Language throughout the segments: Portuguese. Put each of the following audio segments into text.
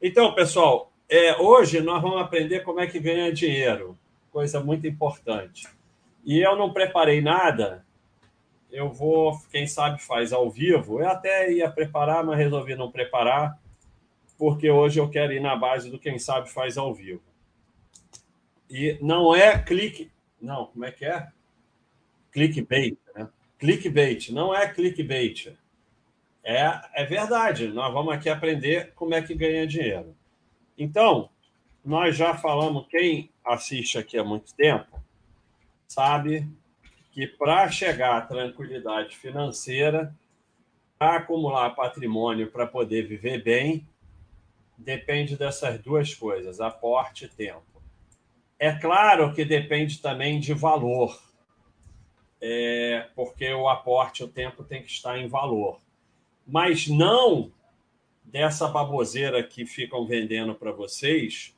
Então, pessoal, é, hoje nós vamos aprender como é que ganha dinheiro, coisa muito importante. E eu não preparei nada, eu vou, quem sabe faz ao vivo. Eu até ia preparar, mas resolvi não preparar, porque hoje eu quero ir na base do quem sabe faz ao vivo. E não é clique. Não, como é que é? Clickbait, né? Clickbait, não é clickbait. É, é verdade, nós vamos aqui aprender como é que ganha dinheiro. Então, nós já falamos, quem assiste aqui há muito tempo, sabe que para chegar à tranquilidade financeira, para acumular patrimônio para poder viver bem, depende dessas duas coisas, aporte e tempo. É claro que depende também de valor, é, porque o aporte, o tempo tem que estar em valor mas não dessa baboseira que ficam vendendo para vocês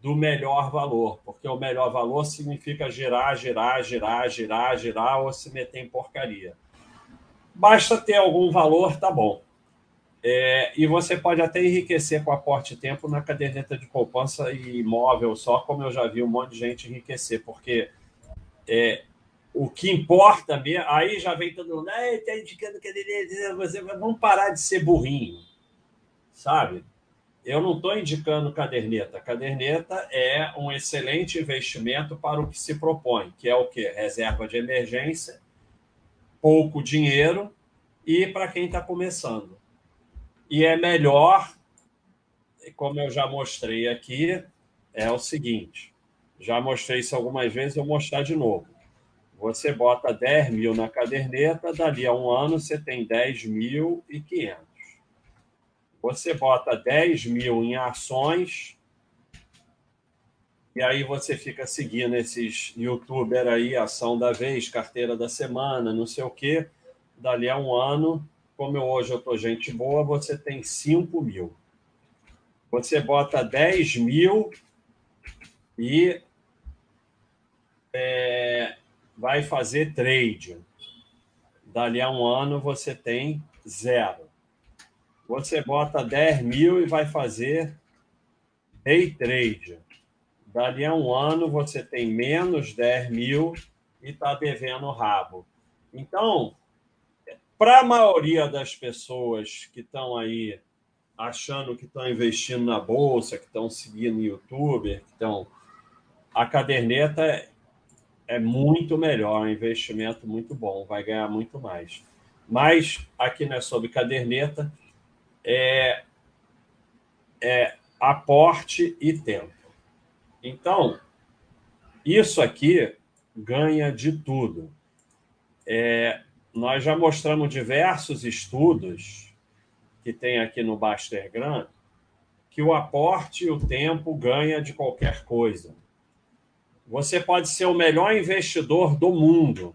do melhor valor, porque o melhor valor significa girar, girar, girar, girar, girar ou se meter em porcaria. Basta ter algum valor, tá bom. É, e você pode até enriquecer com aporte tempo na caderneta de poupança e imóvel só, como eu já vi um monte de gente enriquecer, porque é, o que importa mesmo, aí já vem todo mundo, ah, está indicando que ele você vamos parar de ser burrinho, sabe? Eu não estou indicando caderneta. Caderneta é um excelente investimento para o que se propõe, que é o quê? Reserva de emergência, pouco dinheiro e para quem está começando. E é melhor, como eu já mostrei aqui, é o seguinte: já mostrei isso algumas vezes, eu vou mostrar de novo você bota 10 mil na caderneta, dali a um ano você tem 10.500. Você bota 10 mil em ações, e aí você fica seguindo esses youtuber aí, ação da vez, carteira da semana, não sei o quê. Dali a um ano, como eu, hoje eu tô gente boa, você tem 5 mil. Você bota 10 mil e é, vai fazer trade. Dali a um ano você tem zero. Você bota 10 mil e vai fazer day trade. Dali a um ano você tem menos 10 mil e está devendo rabo. Então, para a maioria das pessoas que estão aí achando que estão investindo na bolsa, que estão seguindo youtuber, que estão. A caderneta é muito melhor, um investimento muito bom, vai ganhar muito mais. Mas aqui não é sobre caderneta, é, é aporte e tempo. Então, isso aqui ganha de tudo. É, nós já mostramos diversos estudos que tem aqui no Baster Grant que o aporte e o tempo ganha de qualquer coisa. Você pode ser o melhor investidor do mundo.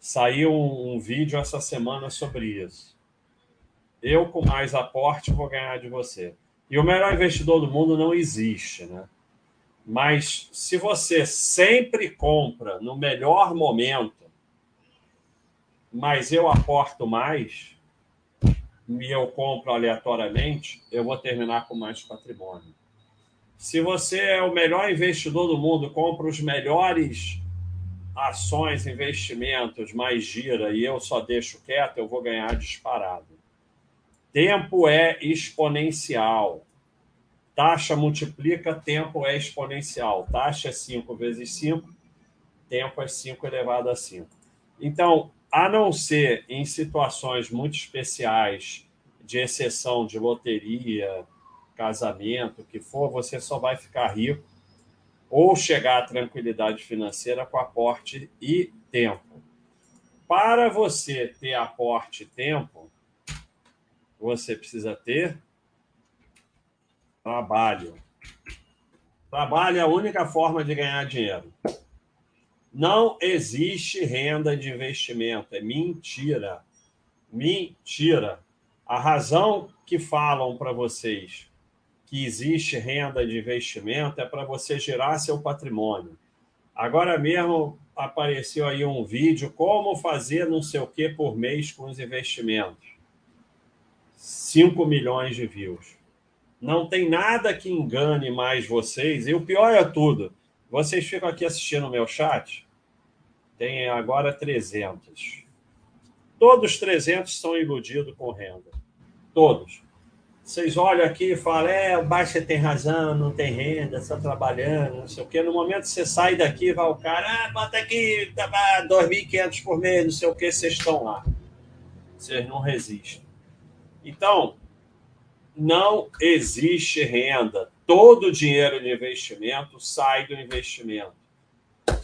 Saiu um, vídeo essa semana sobre isso. Eu, com mais aporte, vou ganhar de você. E o melhor investidor do mundo não existe, né? Mas se você sempre compra no melhor momento, mas eu aporto mais e eu compro aleatoriamente, eu vou terminar com mais patrimônio. Se você é o melhor investidor do mundo, compra os melhores ações, investimentos, mais gira e eu só deixo quieto, eu vou ganhar disparado. Tempo é exponencial. Taxa multiplica, tempo é exponencial. Taxa é 5 vezes 5, tempo é 5 elevado a 5. Então, a não ser em situações muito especiais, de exceção de loteria, casamento, o que for, você só vai ficar rico ou chegar à tranquilidade financeira com aporte e tempo. Para você ter aporte e tempo, você precisa ter trabalho. Trabalho é a única forma de ganhar dinheiro. Não existe renda de investimento. É mentira. Mentira. A razão que falam para vocês que existe renda de investimento é para você gerar seu patrimônio. Agora mesmo apareceu aí um vídeo como fazer não sei o que por mês com os investimentos. 5 milhões de views. Não tem nada que engane mais vocês. E o pior é tudo. Vocês ficam aqui assistindo o meu chat. Tem agora 300. Todos 300 são iludidos com renda. Todos. Vocês olham aqui e falam, é, o Baixa tem razão, não tem renda, está trabalhando, não sei o quê. No momento que você sai daqui, vai o cara, ah, bota aqui, tá, 2.500 por mês, não sei o quê, vocês estão lá. Vocês não resistem. Então, não existe renda. Todo o dinheiro de investimento sai do investimento.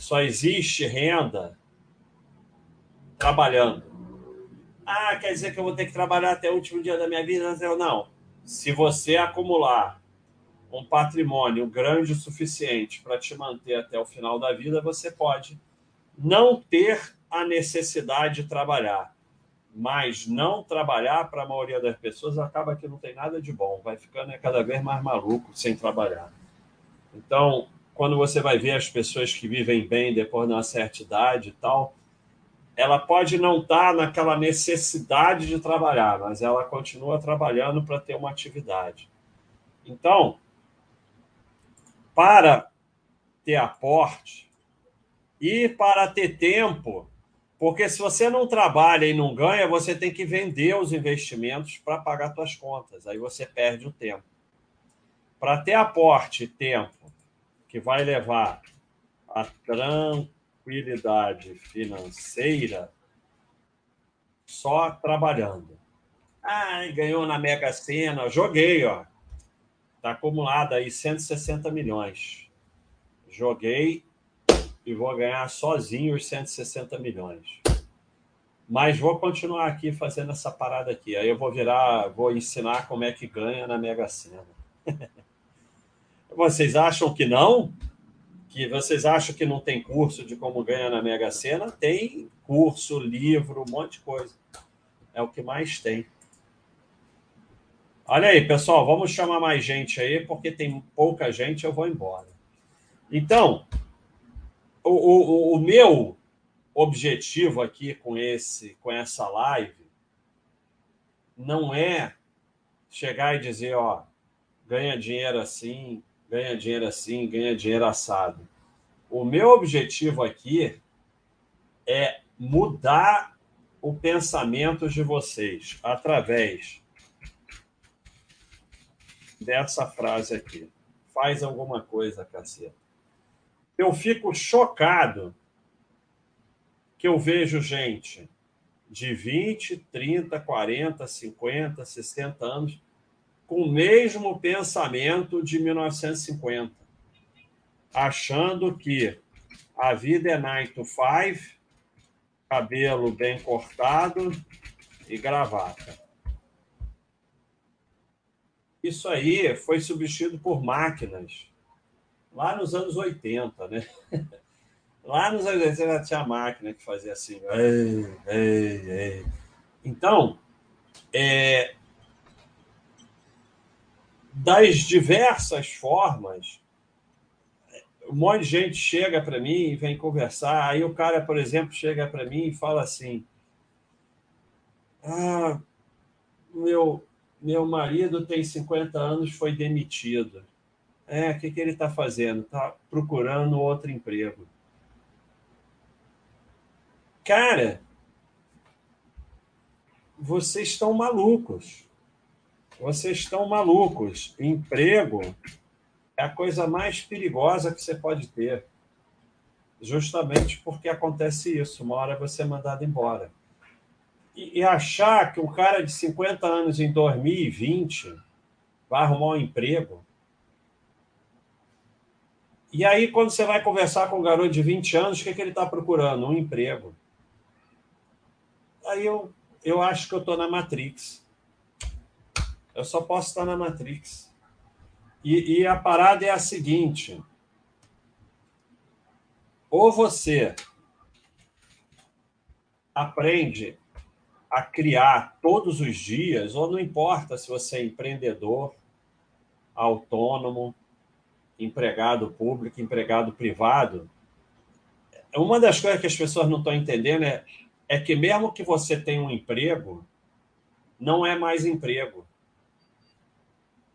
Só existe renda trabalhando. Ah, quer dizer que eu vou ter que trabalhar até o último dia da minha vida? Não. Se você acumular um patrimônio grande o suficiente para te manter até o final da vida, você pode não ter a necessidade de trabalhar mas não trabalhar para a maioria das pessoas acaba que não tem nada de bom, vai ficando cada vez mais maluco sem trabalhar. Então, quando você vai ver as pessoas que vivem bem depois de uma certa idade e tal, ela pode não estar tá naquela necessidade de trabalhar, mas ela continua trabalhando para ter uma atividade. Então, para ter aporte e para ter tempo porque se você não trabalha e não ganha, você tem que vender os investimentos para pagar suas contas. Aí você perde o tempo. Para ter aporte e tempo que vai levar a tranquilidade financeira, só trabalhando. Ah, ganhou na Mega Sena, joguei, ó. Está acumulado aí 160 milhões. Joguei e vou ganhar sozinho os 160 milhões. Mas vou continuar aqui fazendo essa parada aqui. Aí eu vou virar, vou ensinar como é que ganha na Mega Sena. vocês acham que não? Que vocês acham que não tem curso de como ganha na Mega Sena? Tem curso, livro, um monte de coisa. É o que mais tem. Olha aí, pessoal, vamos chamar mais gente aí, porque tem pouca gente, eu vou embora. Então, o, o, o meu objetivo aqui com esse com essa live não é chegar e dizer, ó, ganha dinheiro assim, ganha dinheiro assim, ganha dinheiro assado. O meu objetivo aqui é mudar o pensamento de vocês através dessa frase aqui. Faz alguma coisa, caceta eu fico chocado que eu vejo gente de 20, 30, 40, 50, 60 anos com o mesmo pensamento de 1950, achando que a vida é nine to five, cabelo bem cortado e gravata. Isso aí foi substituído por máquinas lá nos anos 80, né? Lá nos anos 80 já tinha máquina que fazia assim. Ei, ei, ei. Então, é, das diversas formas, um monte de gente chega para mim e vem conversar. Aí o cara, por exemplo, chega para mim e fala assim: Ah, meu, meu marido tem 50 anos, foi demitido. É, o que, que ele está fazendo? Está procurando outro emprego. Cara, vocês estão malucos. Vocês estão malucos. Emprego é a coisa mais perigosa que você pode ter. Justamente porque acontece isso. Uma hora você é mandado embora. E, e achar que um cara de 50 anos em 2020 vai arrumar um emprego e aí, quando você vai conversar com um garoto de 20 anos, o que, é que ele está procurando? Um emprego. Aí eu, eu acho que eu estou na Matrix. Eu só posso estar na Matrix. E, e a parada é a seguinte: ou você aprende a criar todos os dias, ou não importa se você é empreendedor, autônomo, empregado público, empregado privado, uma das coisas que as pessoas não estão entendendo é, é que mesmo que você tenha um emprego, não é mais emprego.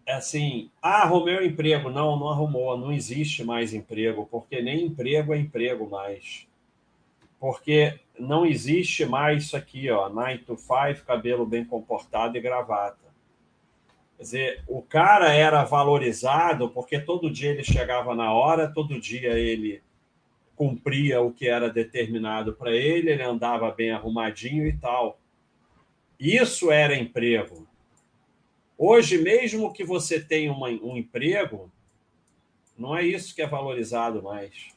É assim, ah, arrumei um emprego. Não, não arrumou, não existe mais emprego, porque nem emprego é emprego mais. Porque não existe mais isso aqui, ó, 9 to 5, cabelo bem comportado e gravata. Quer dizer, o cara era valorizado porque todo dia ele chegava na hora, todo dia ele cumpria o que era determinado para ele, ele andava bem arrumadinho e tal. Isso era emprego. Hoje, mesmo que você tenha uma, um emprego, não é isso que é valorizado mais.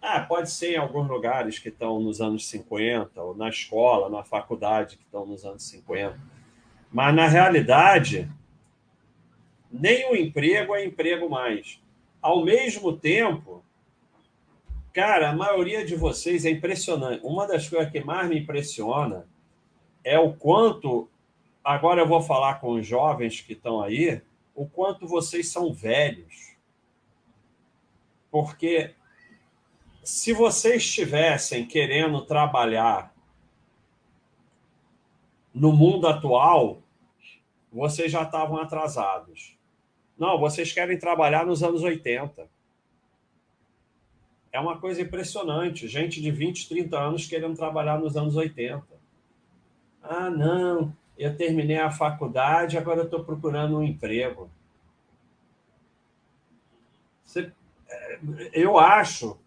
Ah, pode ser em alguns lugares que estão nos anos 50, ou na escola, na faculdade, que estão nos anos 50. Mas, na realidade, nem o emprego é emprego mais. Ao mesmo tempo, cara, a maioria de vocês é impressionante. Uma das coisas que mais me impressiona é o quanto. Agora eu vou falar com os jovens que estão aí, o quanto vocês são velhos. Porque se vocês estivessem querendo trabalhar no mundo atual, vocês já estavam atrasados. Não, vocês querem trabalhar nos anos 80. É uma coisa impressionante. Gente de 20, 30 anos querendo trabalhar nos anos 80. Ah, não, eu terminei a faculdade, agora estou procurando um emprego. Você, é, eu acho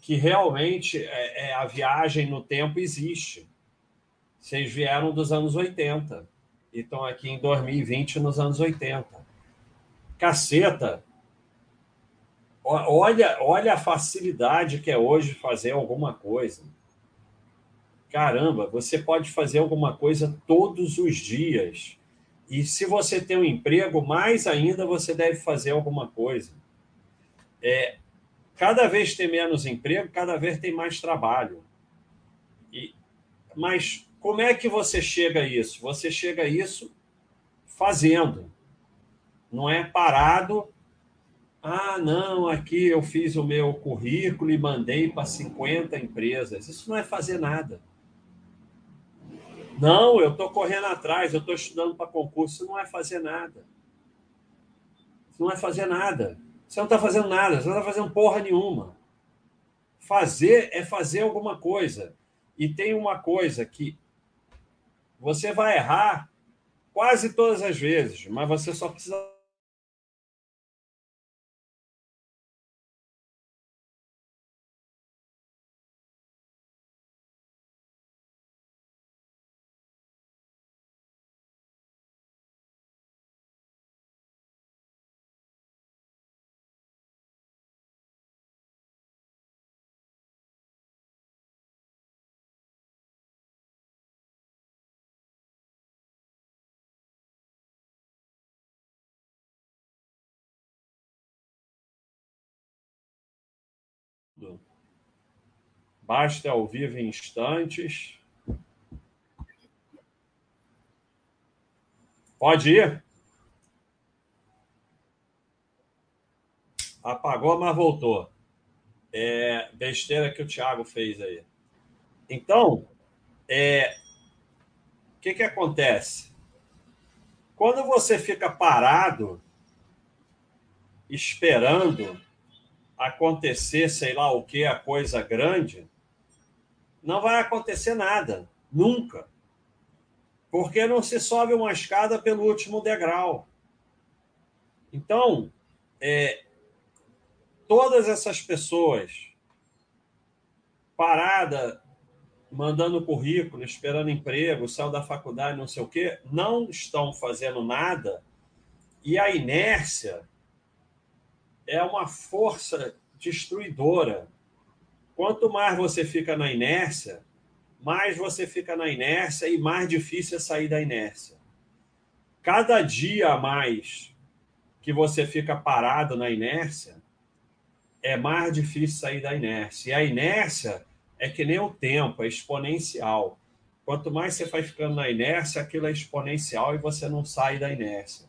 que realmente é, é, a viagem no tempo existe. Vocês vieram dos anos 80 e estão aqui em 2020 nos anos 80. Caceta! Olha, olha a facilidade que é hoje fazer alguma coisa. Caramba, você pode fazer alguma coisa todos os dias. E se você tem um emprego, mais ainda você deve fazer alguma coisa. É, cada vez tem menos emprego, cada vez tem mais trabalho. E, mas como é que você chega a isso? Você chega a isso fazendo não é parado. Ah, não, aqui eu fiz o meu currículo e mandei para 50 empresas. Isso não é fazer nada. Não, eu estou correndo atrás, eu estou estudando para concurso. Isso não é fazer nada. Isso não é fazer nada. Você não está fazendo nada, você não está fazendo porra nenhuma. Fazer é fazer alguma coisa. E tem uma coisa que você vai errar quase todas as vezes, mas você só precisa Basta ao vivo em instantes. Pode ir? Apagou, mas voltou. É besteira que o Thiago fez aí. Então, é, o que, que acontece? Quando você fica parado, esperando acontecer, sei lá o que, a coisa grande, não vai acontecer nada, nunca. Porque não se sobe uma escada pelo último degrau. Então, é, todas essas pessoas parada, mandando currículo, esperando emprego, saiu da faculdade, não sei o quê, não estão fazendo nada e a inércia é uma força destruidora. Quanto mais você fica na inércia, mais você fica na inércia e mais difícil é sair da inércia. Cada dia a mais que você fica parado na inércia, é mais difícil sair da inércia. E a inércia é que nem o tempo, é exponencial. Quanto mais você vai ficando na inércia, aquilo é exponencial e você não sai da inércia.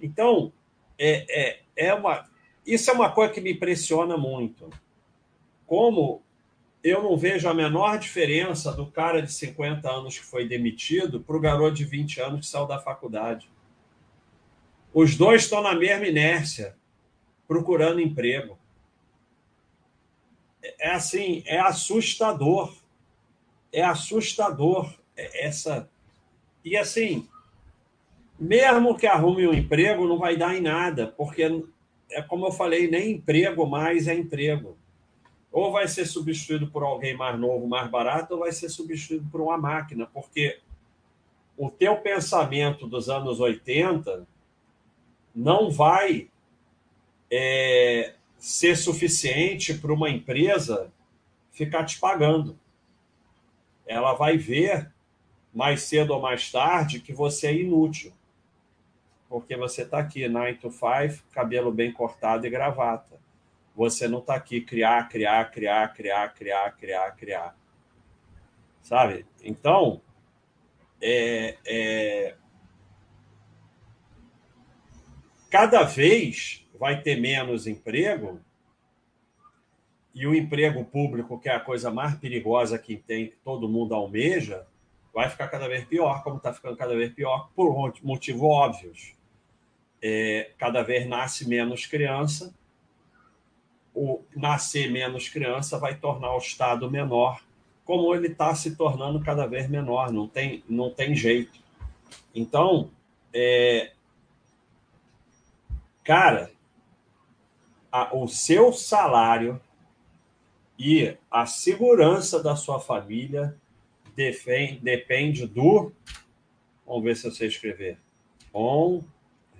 Então, é, é, é uma, isso é uma coisa que me impressiona muito. Como eu não vejo a menor diferença do cara de 50 anos que foi demitido para o garoto de 20 anos que saiu da faculdade. Os dois estão na mesma inércia, procurando emprego. É assim, é assustador. É assustador essa. E assim, mesmo que arrume um emprego, não vai dar em nada, porque é como eu falei, nem emprego mais é emprego. Ou vai ser substituído por alguém mais novo, mais barato, ou vai ser substituído por uma máquina, porque o teu pensamento dos anos 80 não vai é, ser suficiente para uma empresa ficar te pagando. Ela vai ver mais cedo ou mais tarde que você é inútil. Porque você está aqui, 9 to 5, cabelo bem cortado e gravata. Você não está aqui criar, criar, criar, criar, criar, criar, criar. Sabe? Então, é, é, cada vez vai ter menos emprego e o emprego público, que é a coisa mais perigosa que tem, que todo mundo almeja, vai ficar cada vez pior, como está ficando cada vez pior, por motivos óbvios. É, cada vez nasce menos criança, o nascer menos criança vai tornar o Estado menor, como ele está se tornando cada vez menor, não tem, não tem jeito. Então, é, Cara, a, o seu salário e a segurança da sua família depende do. Vamos ver se eu sei escrever. On,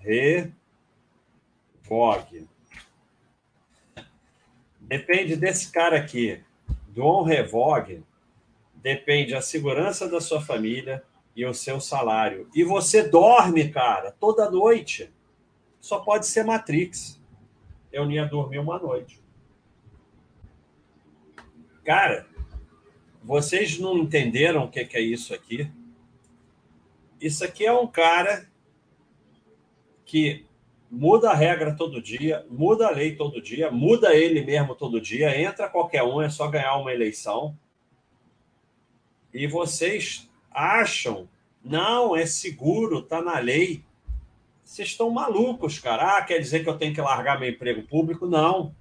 re, vogue. Depende desse cara aqui, do on revogue, depende a segurança da sua família e o seu salário. E você dorme, cara, toda noite só pode ser Matrix. Eu nem ia dormir uma noite. Cara, vocês não entenderam o que é isso aqui? Isso aqui é um cara que muda a regra todo dia, muda a lei todo dia, muda ele mesmo todo dia, entra qualquer um, é só ganhar uma eleição. E vocês acham, não, é seguro, tá na lei. Vocês estão malucos, cara. Ah, quer dizer que eu tenho que largar meu emprego público? Não.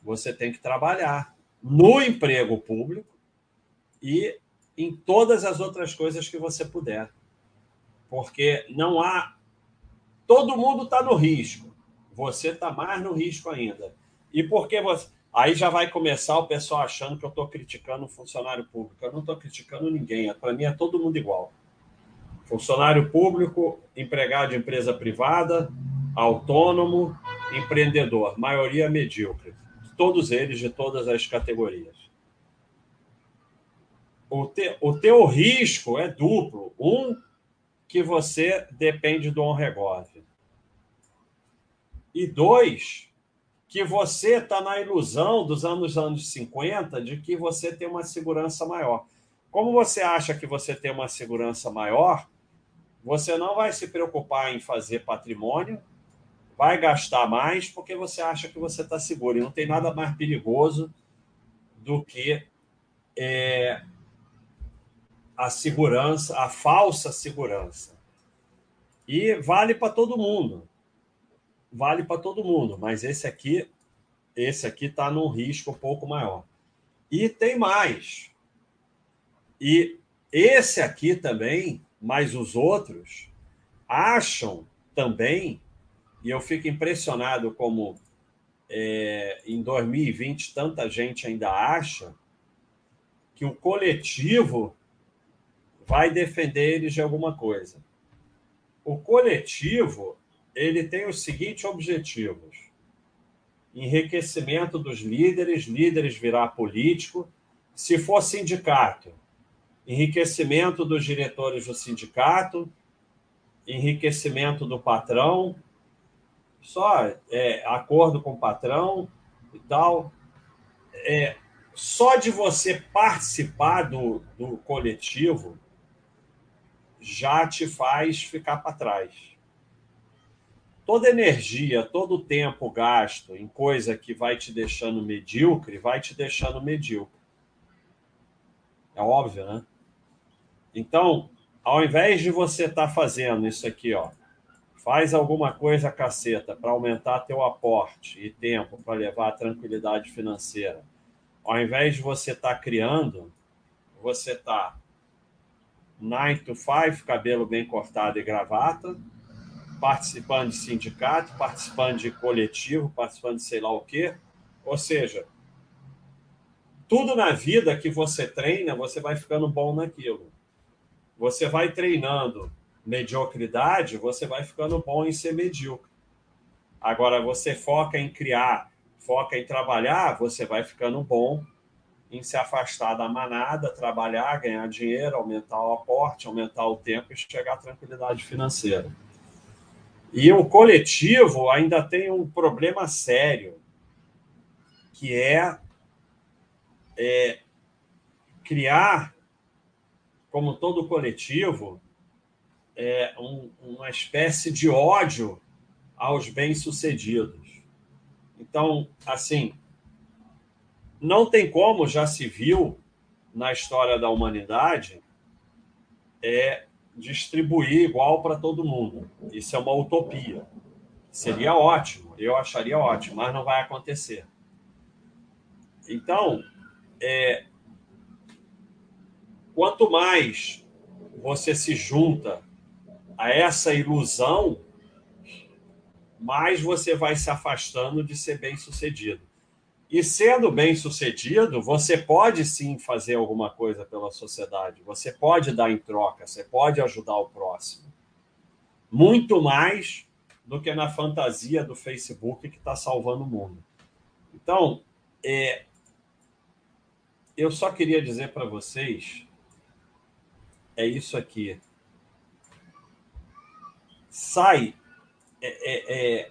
Você tem que trabalhar no emprego público e em todas as outras coisas que você puder. Porque não há. Todo mundo está no risco. Você está mais no risco ainda. E porque você. Aí já vai começar o pessoal achando que eu estou criticando o funcionário público. Eu não estou criticando ninguém. Para mim é todo mundo igual funcionário público, empregado de empresa privada, autônomo, empreendedor, maioria medíocre. Todos eles de todas as categorias. O, te, o teu risco é duplo. Um, que você depende do on-regove. E dois, que você está na ilusão dos anos, anos 50 de que você tem uma segurança maior. Como você acha que você tem uma segurança maior, você não vai se preocupar em fazer patrimônio, vai gastar mais porque você acha que você está seguro. E não tem nada mais perigoso do que é, a segurança, a falsa segurança. E vale para todo mundo. Vale para todo mundo, mas esse aqui, esse aqui está num risco um pouco maior. E tem mais. E esse aqui também mas os outros acham também, e eu fico impressionado como é, em 2020 tanta gente ainda acha que o coletivo vai defender eles de alguma coisa. O coletivo ele tem os seguintes objetivos: enriquecimento dos líderes, líderes virar político. Se for sindicato, enriquecimento dos diretores do sindicato, enriquecimento do patrão, só é, acordo com o patrão e tal. É, só de você participar do, do coletivo já te faz ficar para trás. Toda energia, todo tempo gasto em coisa que vai te deixando medíocre, vai te deixando medíocre. É óbvio, né? Então, ao invés de você estar tá fazendo isso aqui, ó, faz alguma coisa caceta para aumentar teu aporte e tempo para levar a tranquilidade financeira. Ao invés de você estar tá criando, você está 9 to 5, cabelo bem cortado e gravata, participando de sindicato, participando de coletivo, participando de sei lá o quê. Ou seja, tudo na vida que você treina, você vai ficando bom naquilo. Você vai treinando mediocridade, você vai ficando bom em ser medíocre. Agora, você foca em criar, foca em trabalhar, você vai ficando bom em se afastar da manada, trabalhar, ganhar dinheiro, aumentar o aporte, aumentar o tempo e chegar à tranquilidade financeira. E o coletivo ainda tem um problema sério, que é, é criar, como todo coletivo, é, um, uma espécie de ódio aos bem-sucedidos. Então, assim, não tem como, já se viu na história da humanidade, é distribuir igual para todo mundo. Isso é uma utopia. Seria ótimo, eu acharia ótimo, mas não vai acontecer. Então, é, quanto mais você se junta a essa ilusão, mais você vai se afastando de ser bem-sucedido. E sendo bem-sucedido, você pode sim fazer alguma coisa pela sociedade, você pode dar em troca, você pode ajudar o próximo. Muito mais do que na fantasia do Facebook que está salvando o mundo. Então, é, eu só queria dizer para vocês é isso aqui sai, é, é, é,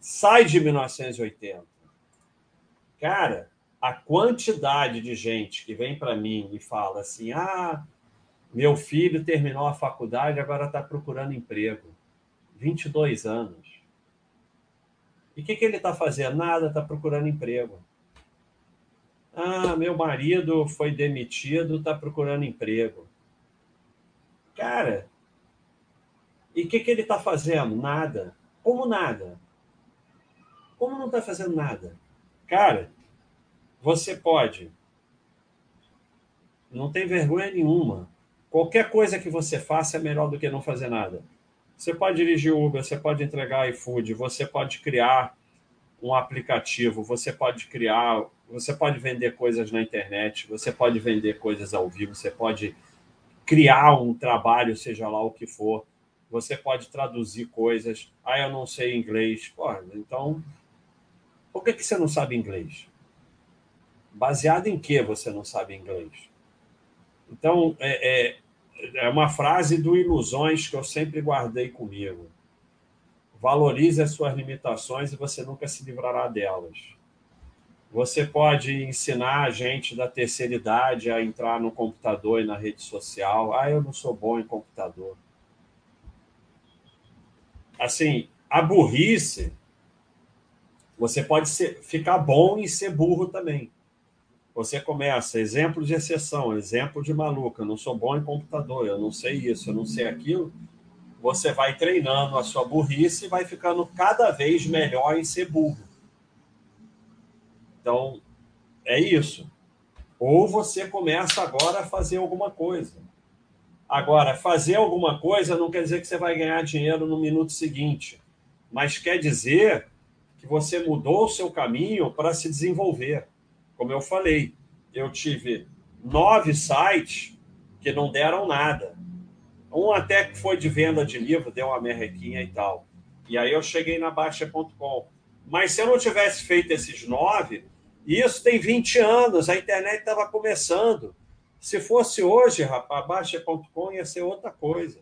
sai de 1980. Cara, a quantidade de gente que vem para mim e fala assim: ah, meu filho terminou a faculdade, agora está procurando emprego. 22 anos. E o que, que ele está fazendo? Nada, está procurando emprego. Ah, meu marido foi demitido, está procurando emprego. Cara, e o que, que ele está fazendo? Nada. Como nada? Como não está fazendo nada? Cara, você pode. Não tem vergonha nenhuma. Qualquer coisa que você faça é melhor do que não fazer nada. Você pode dirigir Uber, você pode entregar iFood, você pode criar um aplicativo, você pode criar, você pode vender coisas na internet, você pode vender coisas ao vivo, você pode criar um trabalho, seja lá o que for você pode traduzir coisas. Ah, eu não sei inglês. Pô, então, por que, que você não sabe inglês? Baseado em que você não sabe inglês? Então, é, é, é uma frase do Ilusões que eu sempre guardei comigo. Valorize as suas limitações e você nunca se livrará delas. Você pode ensinar a gente da terceira idade a entrar no computador e na rede social. Ah, eu não sou bom em computador assim, a burrice, você pode ser, ficar bom e ser burro também. Você começa, exemplo de exceção, exemplo de maluco, eu não sou bom em computador, eu não sei isso, eu não sei aquilo. Você vai treinando a sua burrice e vai ficando cada vez melhor em ser burro. Então, é isso. Ou você começa agora a fazer alguma coisa. Agora, fazer alguma coisa não quer dizer que você vai ganhar dinheiro no minuto seguinte, mas quer dizer que você mudou o seu caminho para se desenvolver. Como eu falei, eu tive nove sites que não deram nada. Um até que foi de venda de livro, deu uma merrequinha e tal. E aí eu cheguei na Baixa.com. Mas se eu não tivesse feito esses nove, isso tem 20 anos, a internet estava começando. Se fosse hoje, rapaz, Baixa.com ia ser outra coisa.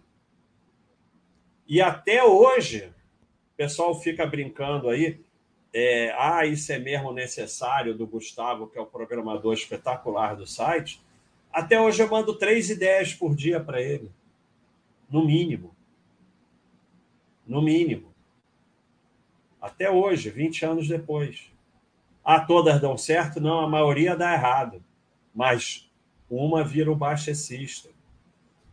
E até hoje, o pessoal fica brincando aí, é, ah, isso é mesmo necessário do Gustavo, que é o programador espetacular do site. Até hoje eu mando três ideias por dia para ele. No mínimo. No mínimo. Até hoje, 20 anos depois. Ah, todas dão certo? Não, a maioria dá errado. Mas uma vira o baixecista.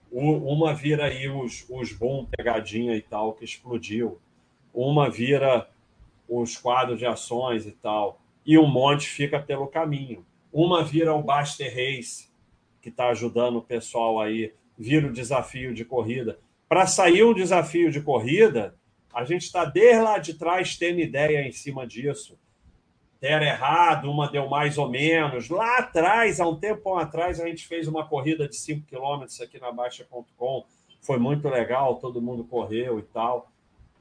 uma vira aí os, os boom, pegadinha e tal, que explodiu. Uma vira os quadros de ações e tal. E um monte fica pelo caminho. Uma vira o Baster Race, que está ajudando o pessoal aí, vira o desafio de corrida. Para sair um desafio de corrida, a gente está desde lá de trás tendo ideia em cima disso. Deram errado, uma deu mais ou menos. Lá atrás, há um tempo atrás, a gente fez uma corrida de 5 quilômetros aqui na Baixa.com. Foi muito legal, todo mundo correu e tal.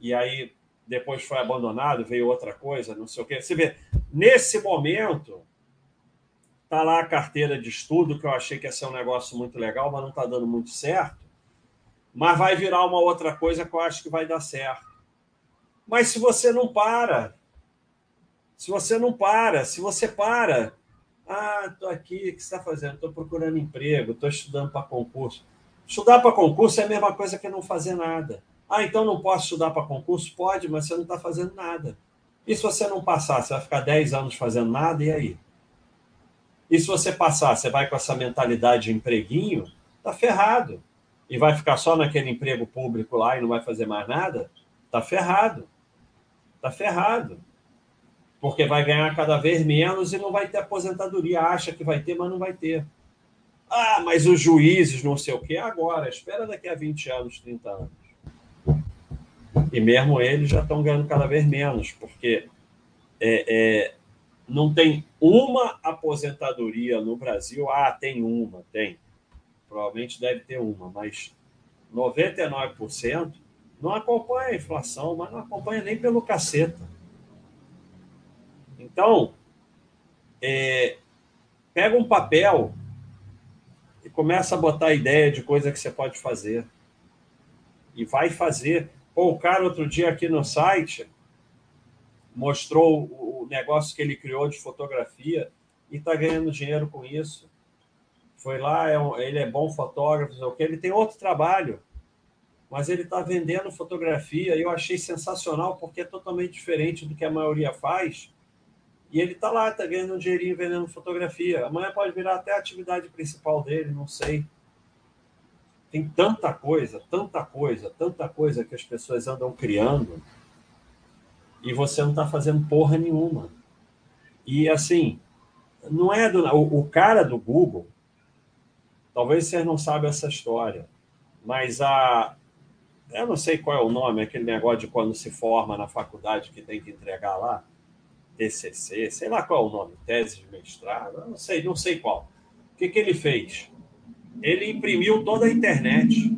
E aí, depois foi abandonado, veio outra coisa, não sei o quê. Você vê, nesse momento, Está lá a carteira de estudo, que eu achei que ia ser um negócio muito legal, mas não está dando muito certo. Mas vai virar uma outra coisa que eu acho que vai dar certo. Mas se você não para, se você não para, se você para, ah, estou aqui, o que você está fazendo? Estou procurando emprego, estou estudando para concurso. Estudar para concurso é a mesma coisa que não fazer nada. Ah, então não posso estudar para concurso? Pode, mas você não está fazendo nada. E se você não passar, você vai ficar 10 anos fazendo nada, e aí? E se você passar, você vai com essa mentalidade de empreguinho, tá ferrado. E vai ficar só naquele emprego público lá e não vai fazer mais nada, tá ferrado. Tá ferrado. Porque vai ganhar cada vez menos e não vai ter aposentadoria. Acha que vai ter, mas não vai ter. Ah, mas os juízes, não sei o quê, agora. Espera daqui a 20 anos, 30 anos. E mesmo eles já estão ganhando cada vez menos, porque é, é, não tem uma aposentadoria no Brasil. Ah, tem uma, tem. Provavelmente deve ter uma, mas 99% não acompanha a inflação, mas não acompanha nem pelo caceta. Então, é, pega um papel e começa a botar ideia de coisa que você pode fazer. E vai fazer. Pô, o cara outro dia aqui no site mostrou o negócio que ele criou de fotografia e está ganhando dinheiro com isso. Foi lá, é um, ele é bom fotógrafo, o que ele tem outro trabalho, mas ele está vendendo fotografia e eu achei sensacional porque é totalmente diferente do que a maioria faz. E ele está lá, está ganhando um dinheirinho vendendo fotografia. Amanhã pode virar até a atividade principal dele, não sei. Tem tanta coisa, tanta coisa, tanta coisa que as pessoas andam criando e você não está fazendo porra nenhuma. E assim, não é do. O, o, cara do Google, talvez vocês não saibam essa história, mas a. Eu não sei qual é o nome, aquele negócio de quando se forma na faculdade que tem que entregar lá, TCC, sei lá qual é o nome, tese de mestrado, não sei, não sei qual. O que, que ele fez? Ele imprimiu toda a internet.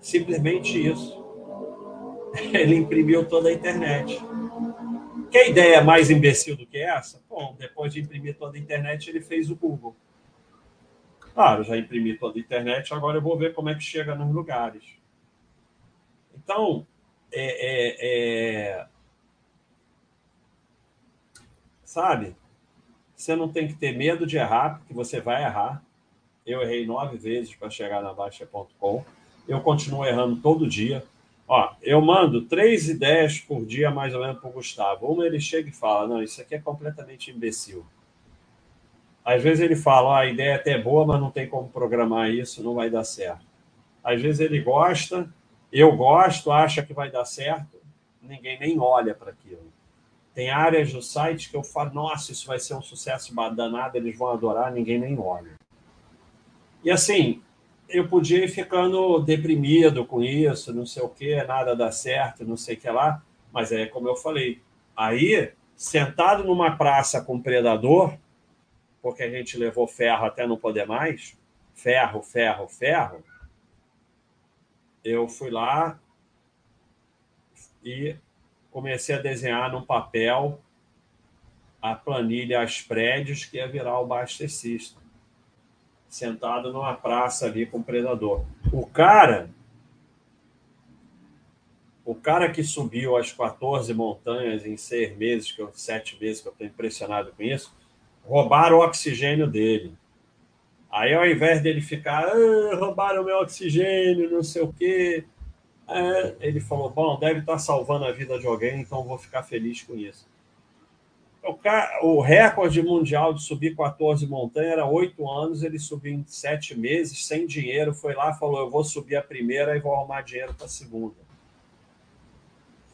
Simplesmente isso. ele imprimiu toda a internet. Que ideia é mais imbecil do que essa? Bom, depois de imprimir toda a internet, ele fez o Google. Claro, já imprimi toda a internet, agora eu vou ver como é que chega nos lugares. Então, é, é, é... sabe? Você não tem que ter medo de errar, porque você vai errar. Eu errei nove vezes para chegar na Baixa.com. Eu continuo errando todo dia. Ó, eu mando três ideias por dia, mais ou menos, para o Gustavo. Uma ele chega e fala: Não, isso aqui é completamente imbecil. Às vezes ele fala: A ideia é até boa, mas não tem como programar isso, não vai dar certo. Às vezes ele gosta, eu gosto, acha que vai dar certo, ninguém nem olha para aquilo. Tem áreas do site que eu falo: Nossa, isso vai ser um sucesso danado, eles vão adorar, ninguém nem olha. E assim, eu podia ir ficando deprimido com isso, não sei o que, nada dá certo, não sei o que lá. Mas é como eu falei. Aí, sentado numa praça com um predador, porque a gente levou ferro até não poder mais, ferro, ferro, ferro, eu fui lá e comecei a desenhar num papel a planilha, as prédios que ia virar o Baster System sentado numa praça ali com o predador. O cara, o cara que subiu as 14 montanhas em seis meses, que eu, sete meses, que eu estou impressionado com isso, roubaram o oxigênio dele. Aí, ao invés dele ficar, ah, roubaram meu oxigênio, não sei o quê, é, ele falou: Bom, deve estar salvando a vida de alguém, então vou ficar feliz com isso. O, o recorde mundial de subir 14 montanhas era oito anos, ele subiu em sete meses, sem dinheiro, foi lá falou: Eu vou subir a primeira e vou arrumar dinheiro para a segunda.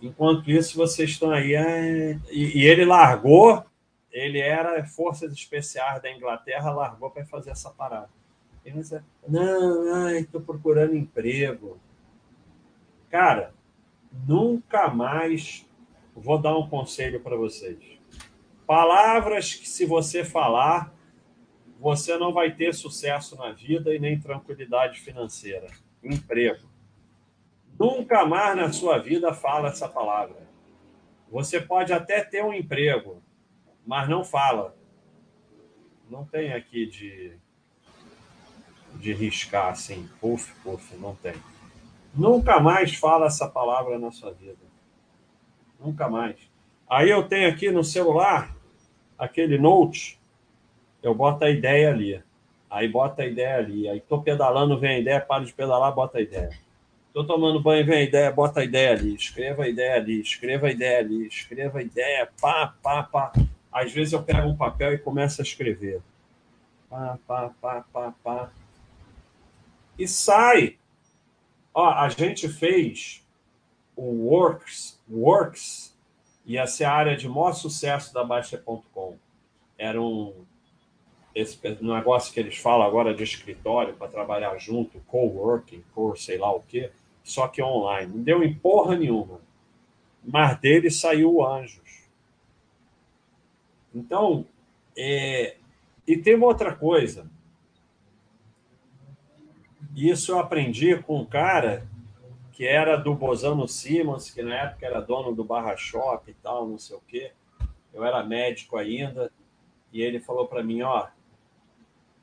Enquanto isso, vocês estão aí. É... E, e, ele largou, ele era Forças Especiais da Inglaterra, largou para fazer essa parada. Ele disse, não, estou procurando emprego. Cara, nunca mais vou dar um conselho para vocês. Palavras que, se você falar, você não vai ter sucesso na vida e nem tranquilidade financeira. Emprego. Nunca mais na sua vida fala essa palavra. Você pode até ter um emprego, mas não fala. Não tem aqui de, de riscar assim, puf, puf, não tem. Nunca mais fala essa palavra na sua vida. Nunca mais. Aí eu tenho aqui no celular aquele note, eu boto a ideia ali. Aí bota a ideia ali. Aí tô pedalando, vem a ideia, paro de pedalar, bota a ideia. Estou tomando banho, vem a ideia, bota a ideia ali, escreva a ideia ali, escreva a ideia ali, escreva a ideia, pá, pá, pá. Às vezes eu pego um papel e começo a escrever. Pá, pá, pá, pá, pá. E sai. Ó, a gente fez o Works, Works ia ser a área de maior sucesso da Baixa.com. Era um esse negócio que eles falam agora de escritório para trabalhar junto, coworking, co sei lá o quê só que online. Não deu em porra nenhuma. Mas dele saiu anjos. Então, é... e tem uma outra coisa. Isso eu aprendi com um cara que era do Bozano Simmons, que na época era dono do Barra Shop e tal, não sei o quê. Eu era médico ainda, e ele falou para mim, ó,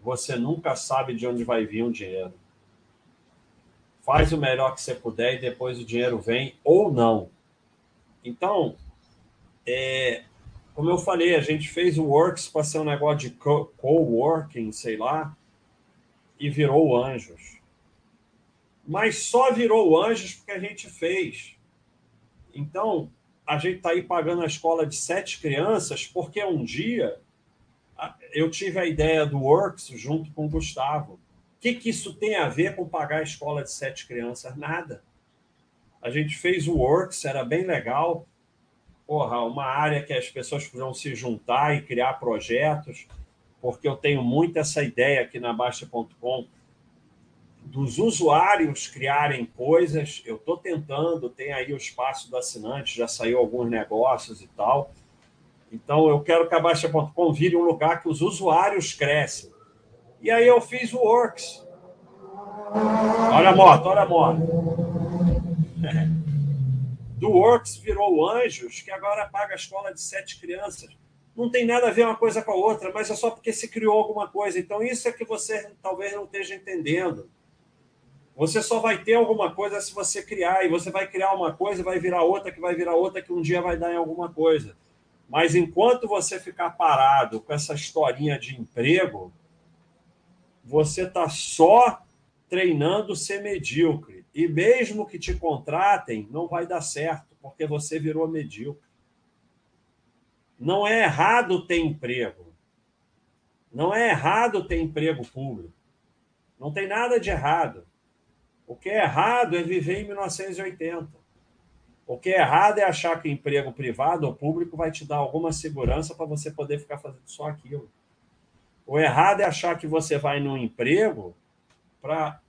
você nunca sabe de onde vai vir o dinheiro faz o melhor que você puder e depois o dinheiro vem ou não. Então, é, como eu falei, a gente fez o Works para ser um negócio de co-working, sei lá, e virou Anjos. Mas só virou Anjos porque a gente fez. Então, a gente está aí pagando a escola de sete crianças porque um dia eu tive a ideia do Works junto com o Gustavo que, que isso tem a ver com pagar a escola de sete crianças? Nada. A gente fez o Works, era bem legal. Porra, uma área que as pessoas podiam se juntar e criar projetos, porque eu tenho muito essa ideia aqui na Baixa.com dos usuários criarem coisas. Eu estou tentando, tem aí o espaço do assinante, já saiu alguns negócios e tal. Então, eu quero que a Baixa.com vire um lugar que os usuários crescem. E aí eu fiz o Works. Olha a moto, olha a moto. Do Works virou o Anjos, que agora paga a escola de sete crianças. Não tem nada a ver uma coisa com a outra, mas é só porque se criou alguma coisa. Então, isso é que você talvez não esteja entendendo. Você só vai ter alguma coisa se você criar, e você vai criar uma coisa, vai virar outra, que vai virar outra, que um dia vai dar em alguma coisa. Mas enquanto você ficar parado com essa historinha de emprego, você está só treinando ser medíocre. E mesmo que te contratem, não vai dar certo, porque você virou medíocre. Não é errado ter emprego. Não é errado ter emprego público. Não tem nada de errado. O que é errado é viver em 1980. O que é errado é achar que emprego privado ou público vai te dar alguma segurança para você poder ficar fazendo só aquilo. O errado é achar que você vai num emprego para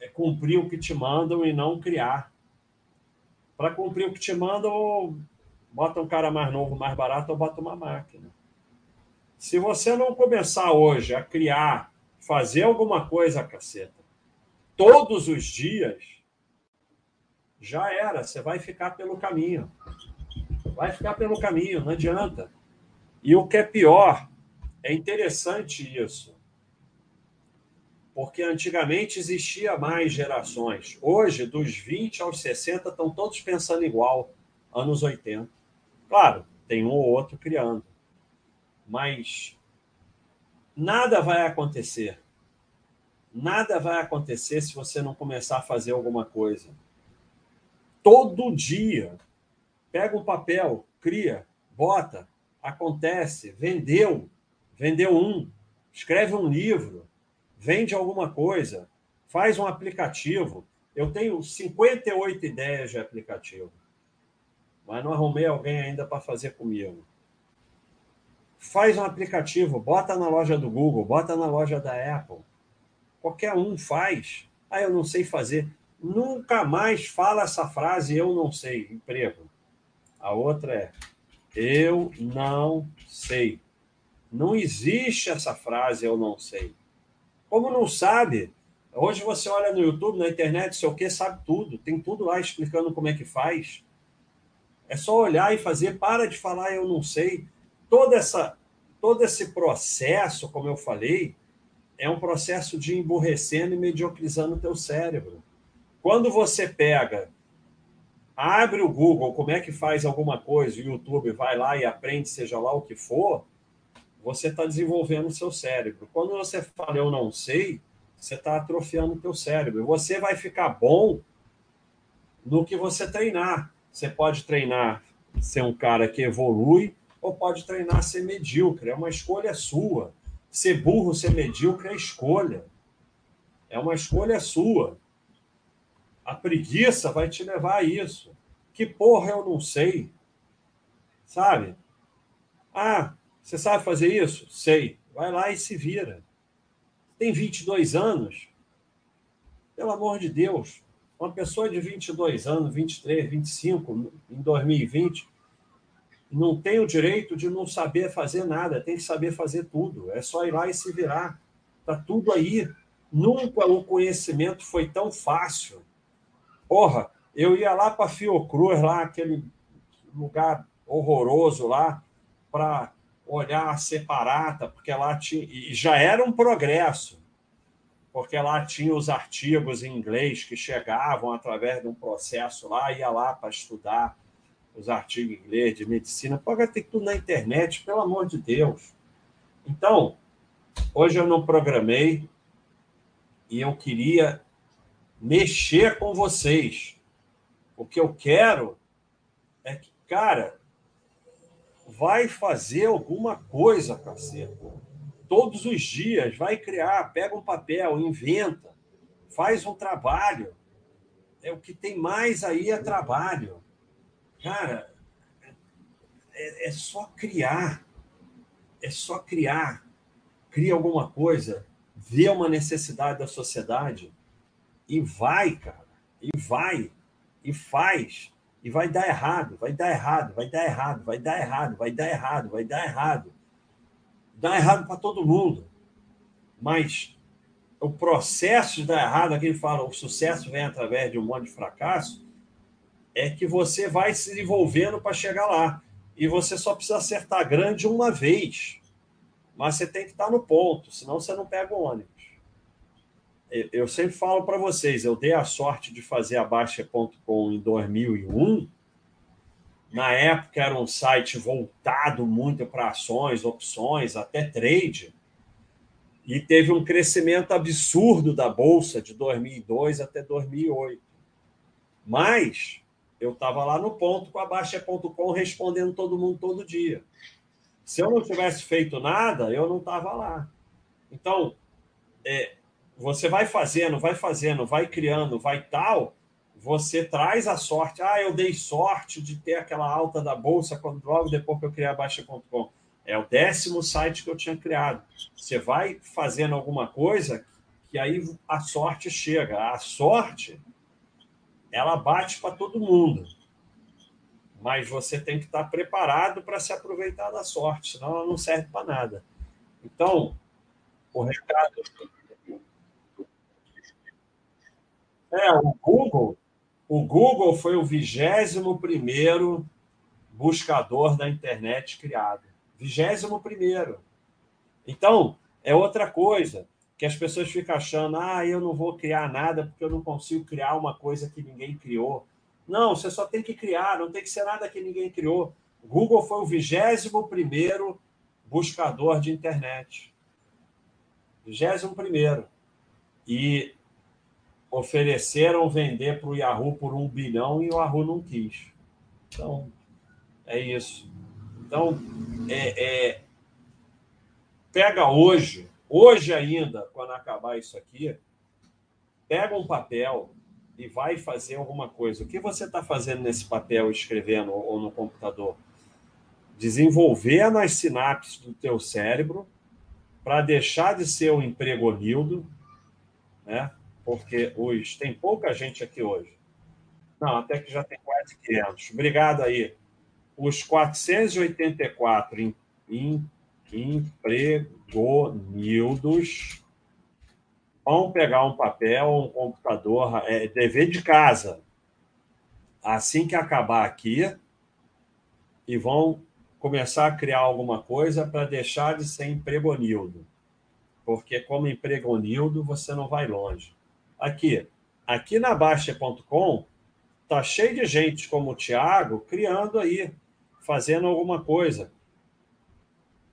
é, cumprir o que te mandam e não criar. Para cumprir o que te mandam, bota um cara mais novo, mais barato ou bota uma máquina. Se você não começar hoje a criar, fazer alguma coisa, caceta, todos os dias, já era. Você vai ficar pelo caminho. Vai ficar pelo caminho, não adianta. E o que é pior, é interessante isso, porque antigamente existia mais gerações. Hoje, dos 20 aos 60, estão todos pensando igual, anos 80. Claro, tem um ou outro criando, mas nada vai acontecer. Nada vai acontecer se você não começar a fazer alguma coisa. Todo dia, pega um papel, cria, bota, Acontece, vendeu, vendeu um, escreve um livro, vende alguma coisa, faz um aplicativo. Eu tenho 58 ideias de aplicativo, mas não arrumei alguém ainda para fazer comigo. Faz um aplicativo, bota na loja do Google, bota na loja da Apple. Qualquer um faz. Ah, eu não sei fazer. Nunca mais fala essa frase, eu não sei, emprego. A outra é, eu não sei. Não existe essa frase, eu não sei. Como não sabe? Hoje você olha no YouTube, na internet, sei o sabe tudo. Tem tudo lá explicando como é que faz. É só olhar e fazer. Para de falar, eu não sei. Toda essa, todo esse processo, como eu falei, é um processo de emburrecendo e mediocrizando o teu cérebro. Quando você pega, abre o Google, como é que faz alguma coisa, o YouTube vai lá e aprende, seja lá o que for, você está desenvolvendo o seu cérebro. Quando você fala eu não sei, você está atrofiando o teu cérebro. Você vai ficar bom no que você treinar. Você pode treinar ser um cara que evolui ou pode treinar ser medíocre. É uma escolha sua. Ser burro, ser medíocre é escolha. É uma escolha sua. A preguiça vai te levar a isso. Que porra eu não sei. Sabe? Ah, você sabe fazer isso? Sei. Vai lá e se vira. Tem 22 anos. Pelo amor de Deus. Uma pessoa de 22 anos, 23, 25, em 2020, não tem o direito de não saber fazer nada, tem que saber fazer tudo. É só ir lá e se virar. Está tudo aí. Nunca o conhecimento foi tão fácil. Porra, eu ia lá para Fiocruz, lá, aquele lugar horroroso lá, para olhar a separata, porque lá tinha. E já era um progresso, porque lá tinha os artigos em inglês que chegavam através de um processo lá, ia lá para estudar os artigos em inglês de medicina. Pode ter tudo na internet, pelo amor de Deus. Então, hoje eu não programei e eu queria mexer com vocês. O que eu quero é que, cara, vai fazer alguma coisa, cacete. Todos os dias, vai criar, pega um papel, inventa, faz um trabalho. É o que tem mais aí é trabalho. Cara, é, é só criar. É só criar. Cria alguma coisa, vê uma necessidade da sociedade e vai, cara, e vai, e faz, e vai dar errado, vai dar errado, vai dar errado, vai dar errado, vai dar errado, vai dar errado. Dá errado para todo mundo. Mas o processo de dar errado, aqui ele fala, o sucesso vem através de um monte de fracasso, é que você vai se desenvolvendo para chegar lá. E você só precisa acertar grande uma vez. Mas você tem que estar no ponto, senão você não pega o ônibus eu sempre falo para vocês, eu dei a sorte de fazer a Baixa.com em 2001. Na época era um site voltado muito para ações, opções, até trade. E teve um crescimento absurdo da bolsa de 2002 até 2008. Mas eu estava lá no ponto com a Baixa.com respondendo todo mundo todo dia. Se eu não tivesse feito nada, eu não estava lá. Então, é, você vai fazendo, vai fazendo, vai criando, vai tal, você traz a sorte. Ah, eu dei sorte de ter aquela alta da bolsa quando logo depois que eu criei a Baixa.com. É o décimo site que eu tinha criado. Você vai fazendo alguma coisa que aí a sorte chega. A sorte, ela bate para todo mundo. Mas você tem que estar preparado para se aproveitar da sorte, senão ela não serve para nada. Então, o recado É, o Google, o Google foi o vigésimo primeiro buscador da internet criado. Vigésimo primeiro. Então, é outra coisa que as pessoas ficam achando, ah, eu não vou criar nada porque eu não consigo criar uma coisa que ninguém criou. Não, você só tem que criar, não tem que ser nada que ninguém criou. Google foi o vigésimo primeiro buscador de internet. Vigésimo primeiro. E ofereceram vender para o Yahoo por um bilhão e o Yahoo não quis. Então, é isso. Então, é, é, pega hoje, hoje ainda, quando acabar isso aqui, pega um papel e vai fazer alguma coisa. O que você está fazendo nesse papel, escrevendo ou no computador? Desenvolver nas sinapses do teu cérebro para deixar de ser um empregonildo, né? Porque os tem pouca gente aqui hoje. Não, até que já tem quase 500. Obrigado aí. Os 484 em, em, empregonildos vão pegar um papel, um computador, é dever de casa. Assim que acabar aqui, e vão começar a criar alguma coisa para deixar de ser empregonildo. Porque como empregonildo, você não vai longe. Aqui, aqui na Baixa.com, tá cheio de gente como o Thiago criando aí, fazendo alguma coisa.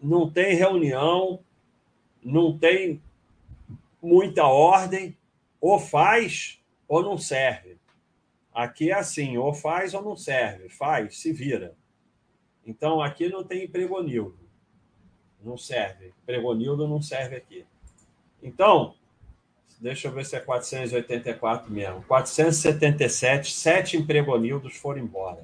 Não tem reunião, não tem muita ordem, ou faz ou não serve. Aqui é assim, ou faz ou não serve. Faz, se vira. Então, aqui não tem pregonildo. Não serve. Pregonildo não serve aqui. Então, deixa eu ver se é 484 mesmo. 477, sete empregonildos foram embora.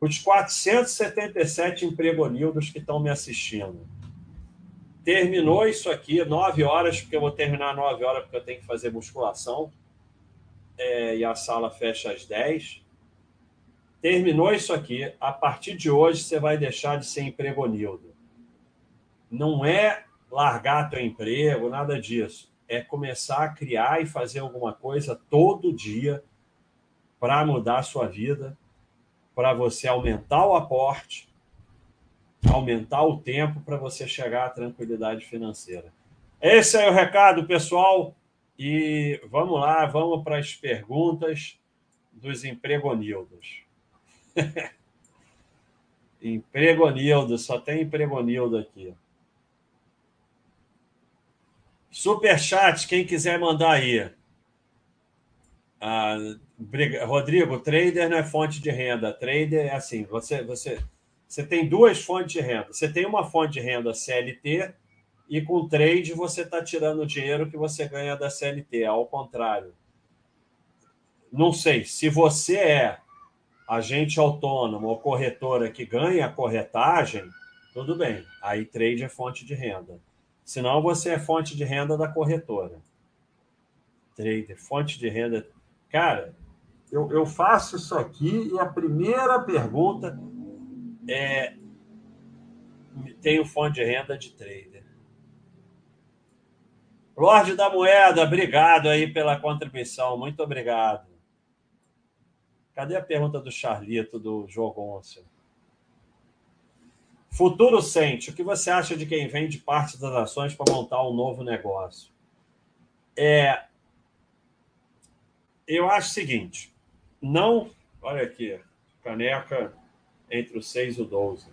Os 477 empregonildos que estão me assistindo. Terminou isso aqui, 9 horas, porque eu vou terminar 9 horas, porque eu tenho que fazer musculação. É, e a sala fecha às 10. Terminou isso aqui, a partir de hoje você vai deixar de ser empregonildo. Não é largar teu emprego, nada disso. É começar a criar e fazer alguma coisa todo dia para mudar a sua vida, para você aumentar o aporte, aumentar o tempo para você chegar à tranquilidade financeira. Esse é o recado, pessoal. E vamos lá, vamos para as perguntas dos empregonildos. empregonildo, só tem empregonildo aqui. Superchat, quem quiser mandar aí. Ah, Rodrigo, trader não é fonte de renda. Trader é assim, você, você, você tem duas fontes de renda. Você tem uma fonte de renda CLT e com trade você está tirando o dinheiro que você ganha da CLT, ao contrário. Não sei, se você é agente autônomo ou corretora que ganha corretagem, tudo bem. Aí trade é fonte de renda. Senão você é fonte de renda da corretora. Trader, fonte de renda. Cara, eu, eu faço isso aqui e a primeira pergunta é: tenho fonte de renda de trader. Lorde da Moeda, obrigado aí pela contribuição. Muito obrigado. Cadê a pergunta do Charlito, do Jogoncio? Futuro Sente, o que você acha de quem vende parte das ações para montar um novo negócio? É, eu acho o seguinte, não, olha aqui, caneca entre o 6 e o 12.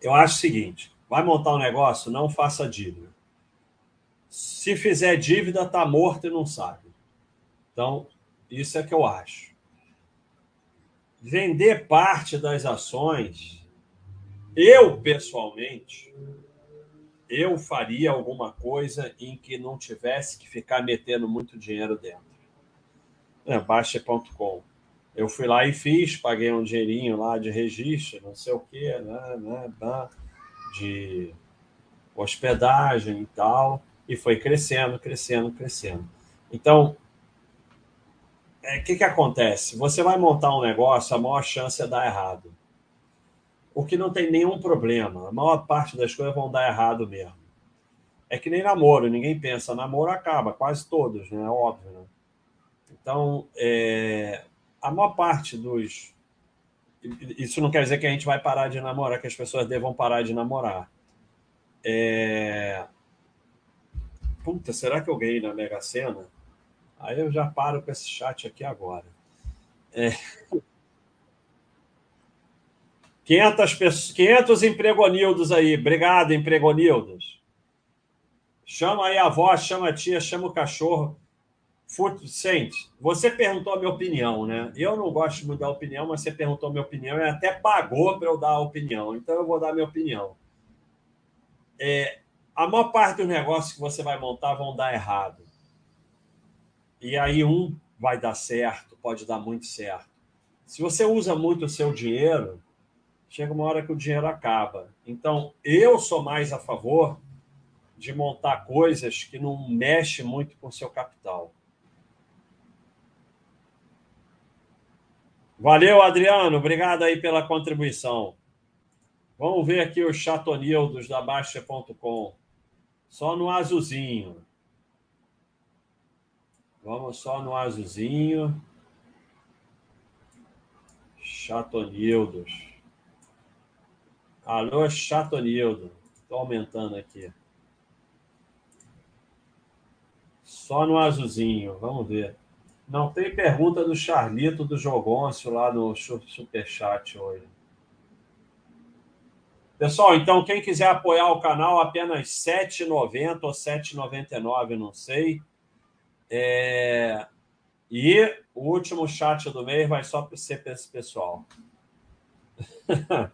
Eu acho o seguinte, vai montar um negócio, não faça dívida. Se fizer dívida, tá morto e não sabe. Então, isso é que eu acho. Vender parte das ações, eu pessoalmente, eu faria alguma coisa em que não tivesse que ficar metendo muito dinheiro dentro. É, Baixa.com. Eu fui lá e fiz, paguei um dinheirinho lá de registro, não sei o quê, né, né, né de hospedagem e tal, e foi crescendo, crescendo, crescendo. Então, o é, que, que acontece? Você vai montar um negócio, a maior chance é dar errado. O que não tem nenhum problema. A maior parte das coisas vão dar errado mesmo. É que nem namoro, ninguém pensa, namoro acaba, quase todos, né? Óbvio, né? Então, é, a maior parte dos. Isso não quer dizer que a gente vai parar de namorar, que as pessoas devam parar de namorar. É... Puta, será que eu ganhei na Mega Sena? Aí eu já paro com esse chat aqui agora. É... 500, pessoas, 500 empregonildos aí. Obrigado, empregonildos. Chama aí a avó, chama a tia, chama o cachorro. Sente, você perguntou a minha opinião, né? Eu não gosto de mudar opinião, mas você perguntou a minha opinião e até pagou para eu dar a opinião. Então eu vou dar a minha opinião. É, a maior parte dos negócios que você vai montar vão dar errado. E aí um vai dar certo, pode dar muito certo. Se você usa muito o seu dinheiro, chega uma hora que o dinheiro acaba. Então, eu sou mais a favor de montar coisas que não mexem muito com o seu capital. Valeu, Adriano. Obrigado aí pela contribuição. Vamos ver aqui os chatonildos da Baixa.com. Só no azulzinho. Vamos só no azulzinho. Chatonildos. Alô, Chatonildo. Estou aumentando aqui. Só no azulzinho. Vamos ver. Não tem pergunta do Charlito do Jogoncio lá no Superchat hoje. Pessoal, então, quem quiser apoiar o canal, apenas R$ 7,90 ou R$ 7,99, não sei. É... E o último chat do mês vai só para ser esse pessoal.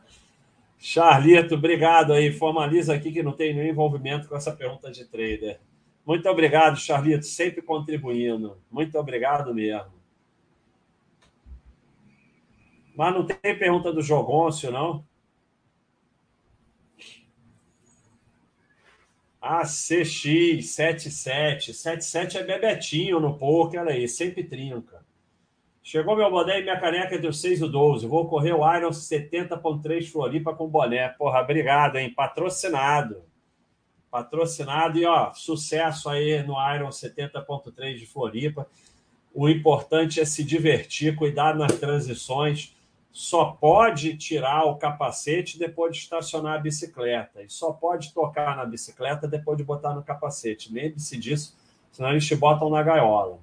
Charlito, obrigado aí. Formaliza aqui que não tem nenhum envolvimento com essa pergunta de trader. Muito obrigado, Charlito, sempre contribuindo. Muito obrigado mesmo. Mas não tem pergunta do Jogoncio, não? ACX 77. 77 é Bebetinho no poker aí, sempre trinca. Chegou meu boné e minha caneca do 6 e 12. Vou correr o Iron 70.3 Floripa com boné. Porra, obrigado, hein? Patrocinado patrocinado. E, ó, sucesso aí no Iron 70.3 de Floripa. O importante é se divertir, cuidar nas transições. Só pode tirar o capacete depois de estacionar a bicicleta. E só pode tocar na bicicleta depois de botar no capacete. Lembre-se disso, senão eles te botam na gaiola.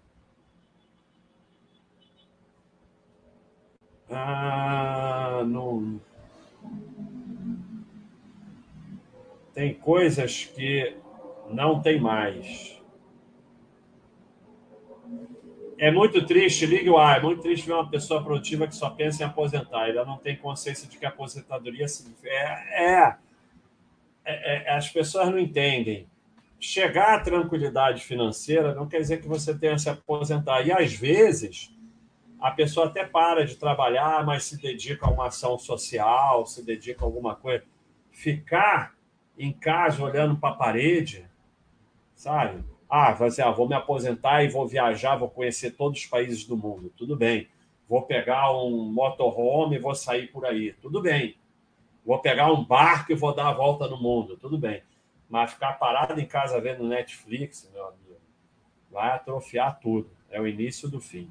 Ah, não, Tem coisas que não tem mais. É muito triste, ligue o ar, é muito triste ver uma pessoa produtiva que só pensa em aposentar. Ela não tem consciência de que a aposentadoria é, é, é, é, as pessoas não entendem. Chegar à tranquilidade financeira não quer dizer que você tenha que se aposentar. E às vezes a pessoa até para de trabalhar, mas se dedica a uma ação social, se dedica a alguma coisa. Ficar em casa olhando para a parede, sabe? Ah, vai ah, vou me aposentar e vou viajar, vou conhecer todos os países do mundo. Tudo bem. Vou pegar um motorhome e vou sair por aí. Tudo bem. Vou pegar um barco e vou dar a volta no mundo. Tudo bem. Mas ficar parado em casa vendo Netflix, meu amigo, vai atrofiar tudo. É o início do fim.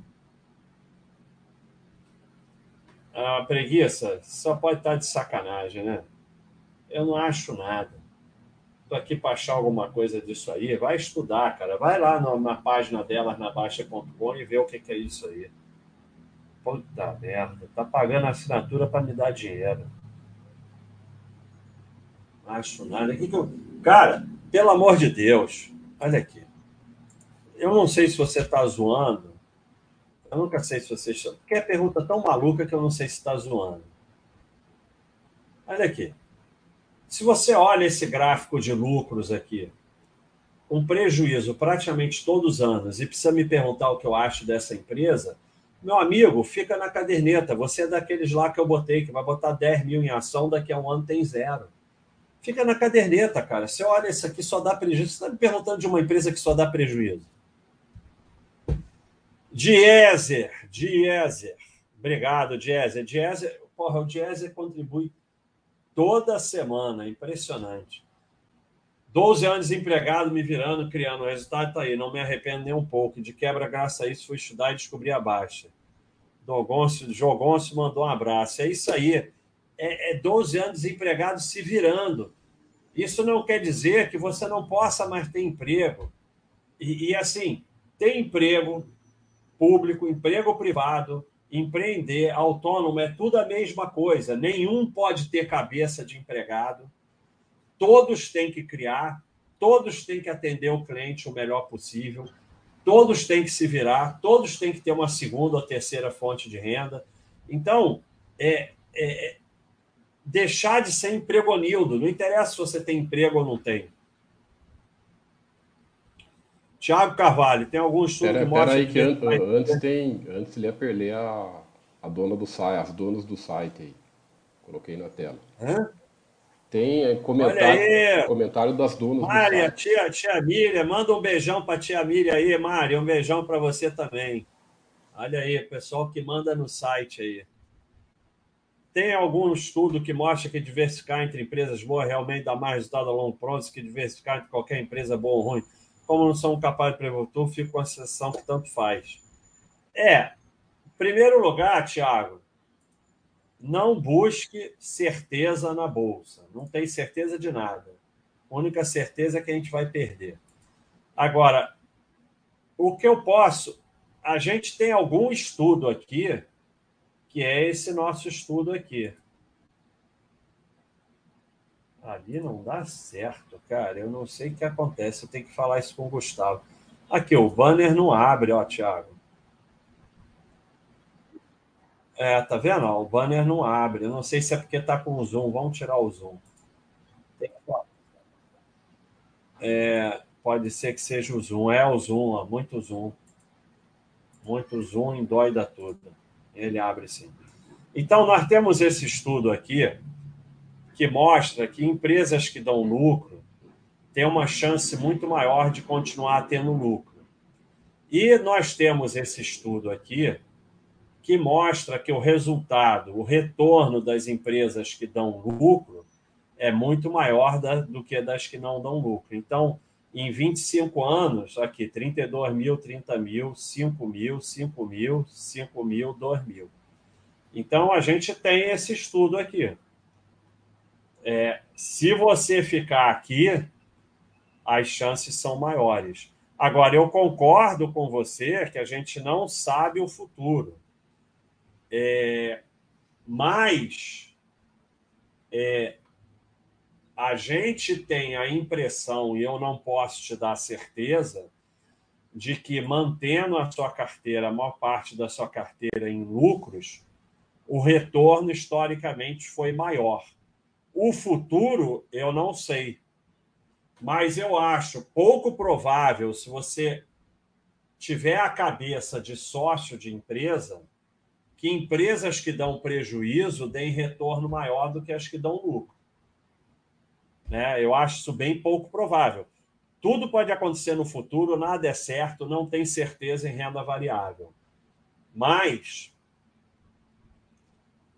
A preguiça só pode estar de sacanagem, né? Eu não acho nada. Estou aqui para achar alguma coisa disso aí. Vai estudar, cara. Vai lá na, na página delas, na Baixa.com, e vê o que, que é isso aí. Puta merda. Tá pagando assinatura para me dar dinheiro. Acho nada. Que que eu... Cara, pelo amor de Deus. Olha aqui. Eu não sei se você está zoando. Eu nunca sei se você. Porque é pergunta tão maluca que eu não sei se está zoando. Olha aqui. Se você olha esse gráfico de lucros aqui, um prejuízo praticamente todos os anos, e precisa me perguntar o que eu acho dessa empresa, meu amigo, fica na caderneta. Você é daqueles lá que eu botei, que vai botar 10 mil em ação, daqui a um ano tem zero. Fica na caderneta, cara. Você olha isso aqui, só dá prejuízo. Você está me perguntando de uma empresa que só dá prejuízo. Dieser, Dieser. Obrigado, Dieser. Dieser, porra, o Dieser contribui toda semana, impressionante. 12 anos empregado, me virando, criando. O resultado está aí, não me arrependo nem um pouco. De quebra, graças a isso, fui estudar e descobri a baixa. Dogoncio, Jogoncio mandou um abraço. É isso aí. É, é 12 anos empregado se virando. Isso não quer dizer que você não possa mais ter emprego. E, e assim, ter emprego público, emprego privado, empreender, autônomo, é tudo a mesma coisa. Nenhum pode ter cabeça de empregado. Todos têm que criar, todos têm que atender o cliente o melhor possível. todos têm que se virar, todos têm que ter uma segunda ou terceira fonte de renda. Então, é, é deixar de ser empregonildo. Não interessa se você tem emprego ou não tem. Tiago Carvalho, tem algum estudo pera, que mostra... Pera aí, que, an antes tem... Antes ele ia perder a, a dona do site, as donas do site aí. Coloquei na tela. Hã? Tem comentário, comentário das donas Mária, tia, tia Miriam, manda um beijão para tia Miriam aí, Mária, um beijão para você também. Olha aí, pessoal que manda no site aí. Tem algum estudo que mostra que diversificar entre empresas boas realmente dá mais resultado a longo prazo que diversificar entre qualquer empresa boa ou ruim? Como não são capazes de prever o fico com a sensação que tanto faz. É, em primeiro lugar, Tiago, não busque certeza na bolsa. Não tem certeza de nada. A única certeza é que a gente vai perder. Agora, o que eu posso. A gente tem algum estudo aqui que é esse nosso estudo aqui. Ali não dá certo, cara. Eu não sei o que acontece. Eu tenho que falar isso com o Gustavo. Aqui, o banner não abre, ó, Thiago. É, tá vendo? o banner não abre. Eu não sei se é porque tá com zoom. Vamos tirar o zoom. É, pode ser que seja o zoom. É o zoom, ó, muito zoom. Muito zoom, dói da tudo. Ele abre sim. Então, nós temos esse estudo aqui que mostra que empresas que dão lucro têm uma chance muito maior de continuar tendo lucro. E nós temos esse estudo aqui que mostra que o resultado, o retorno das empresas que dão lucro é muito maior da, do que das que não dão lucro. Então, em 25 anos, aqui, 32 mil, 30 mil, 5 mil, 5 mil, 5 mil, 2 mil. Então, a gente tem esse estudo aqui. É, se você ficar aqui, as chances são maiores. Agora, eu concordo com você que a gente não sabe o futuro. É, mas é, a gente tem a impressão, e eu não posso te dar certeza, de que mantendo a sua carteira, a maior parte da sua carteira em lucros, o retorno historicamente foi maior. O futuro, eu não sei. Mas eu acho pouco provável, se você tiver a cabeça de sócio de empresa, que empresas que dão prejuízo deem retorno maior do que as que dão lucro. Né? Eu acho isso bem pouco provável. Tudo pode acontecer no futuro, nada é certo, não tem certeza em renda variável. Mas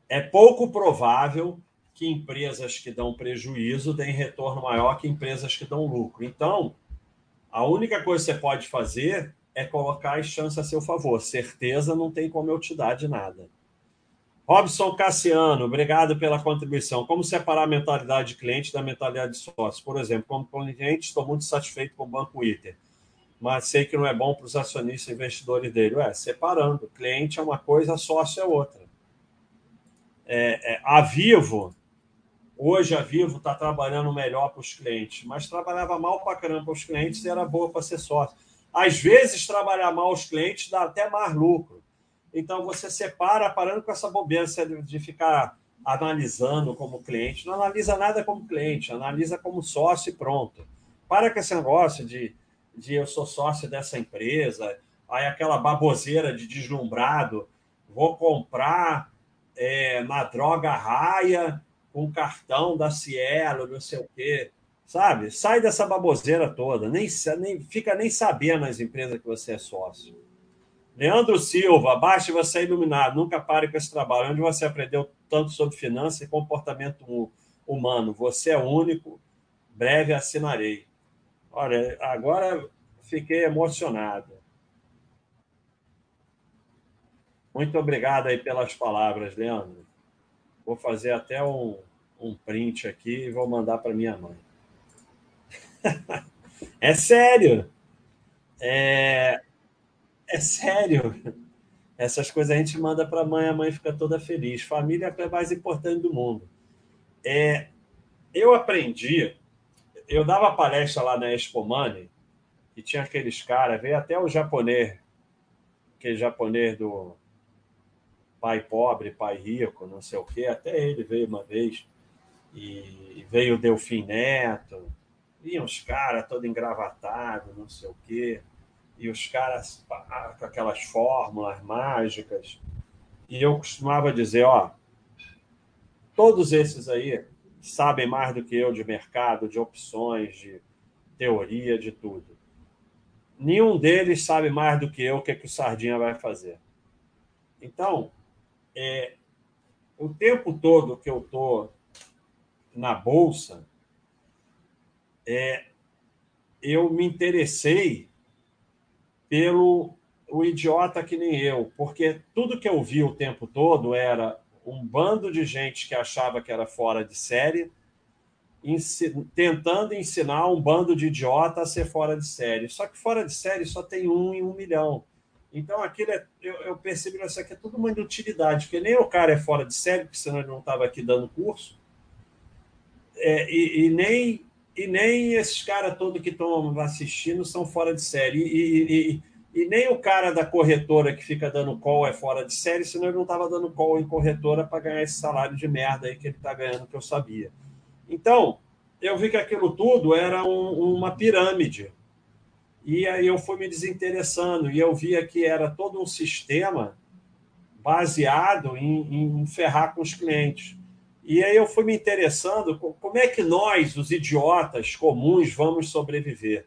é pouco provável que empresas que dão prejuízo deem retorno maior que empresas que dão lucro. Então, a única coisa que você pode fazer é colocar as chances a seu favor. Certeza não tem como eu te dar de nada. Robson Cassiano, obrigado pela contribuição. Como separar a mentalidade de cliente da mentalidade de sócio? Por exemplo, como cliente, estou muito satisfeito com o Banco Iter, mas sei que não é bom para os acionistas e investidores dele. Ué, separando. Cliente é uma coisa, sócio é outra. É, é, a Vivo, hoje a Vivo está trabalhando melhor para os clientes, mas trabalhava mal para caramba para os clientes e era boa para ser sócio. Às vezes, trabalhar mal os clientes dá até mais lucro então você separa, parando com essa bobeira de ficar analisando como cliente. Não analisa nada como cliente, analisa como sócio e pronto. Para com esse negócio de, de eu sou sócio dessa empresa, aí aquela baboseira de deslumbrado, vou comprar é, na droga raia com cartão da Cielo, não sei o quê. Sabe? Sai dessa baboseira toda, nem, nem fica nem sabendo as empresas que você é sócio. Leandro Silva, baixe você é iluminado, nunca pare com esse trabalho. Onde você aprendeu tanto sobre finanças e comportamento humano? Você é único, breve assinarei. Olha, agora fiquei emocionado. Muito obrigado aí pelas palavras, Leandro. Vou fazer até um, um print aqui e vou mandar para minha mãe. é sério. É, é sério. Essas coisas a gente manda para a mãe, a mãe fica toda feliz. Família é a mais importante do mundo. É, eu aprendi, eu dava palestra lá na Expo Money e tinha aqueles caras, veio até o japonês, aquele japonês do pai pobre, pai rico, não sei o quê, até ele veio uma vez, e veio o Delfim Neto, e uns caras todo engravatados, não sei o quê, e os caras com aquelas fórmulas mágicas. E eu costumava dizer, ó, todos esses aí sabem mais do que eu de mercado, de opções, de teoria, de tudo. Nenhum deles sabe mais do que eu o que, é que o Sardinha vai fazer. Então, é, o tempo todo que eu estou na Bolsa, é, eu me interessei pelo o idiota que nem eu, porque tudo que eu vi o tempo todo era um bando de gente que achava que era fora de série, tentando ensinar um bando de idiota a ser fora de série. Só que fora de série só tem um em um milhão. Então, aquilo é, eu, eu percebi que isso aqui é tudo uma inutilidade, porque nem o cara é fora de série, porque senão ele não estava aqui dando curso, é, e, e, nem, e nem esses caras todos que estão assistindo são fora de série. E, e, e, nem o cara da corretora que fica dando call é fora de série, senão ele não estava dando call em corretora para ganhar esse salário de merda aí que ele está ganhando, que eu sabia. Então, eu vi que aquilo tudo era um, uma pirâmide. E aí eu fui me desinteressando e eu via que era todo um sistema baseado em, em ferrar com os clientes. E aí eu fui me interessando como é que nós, os idiotas comuns, vamos sobreviver.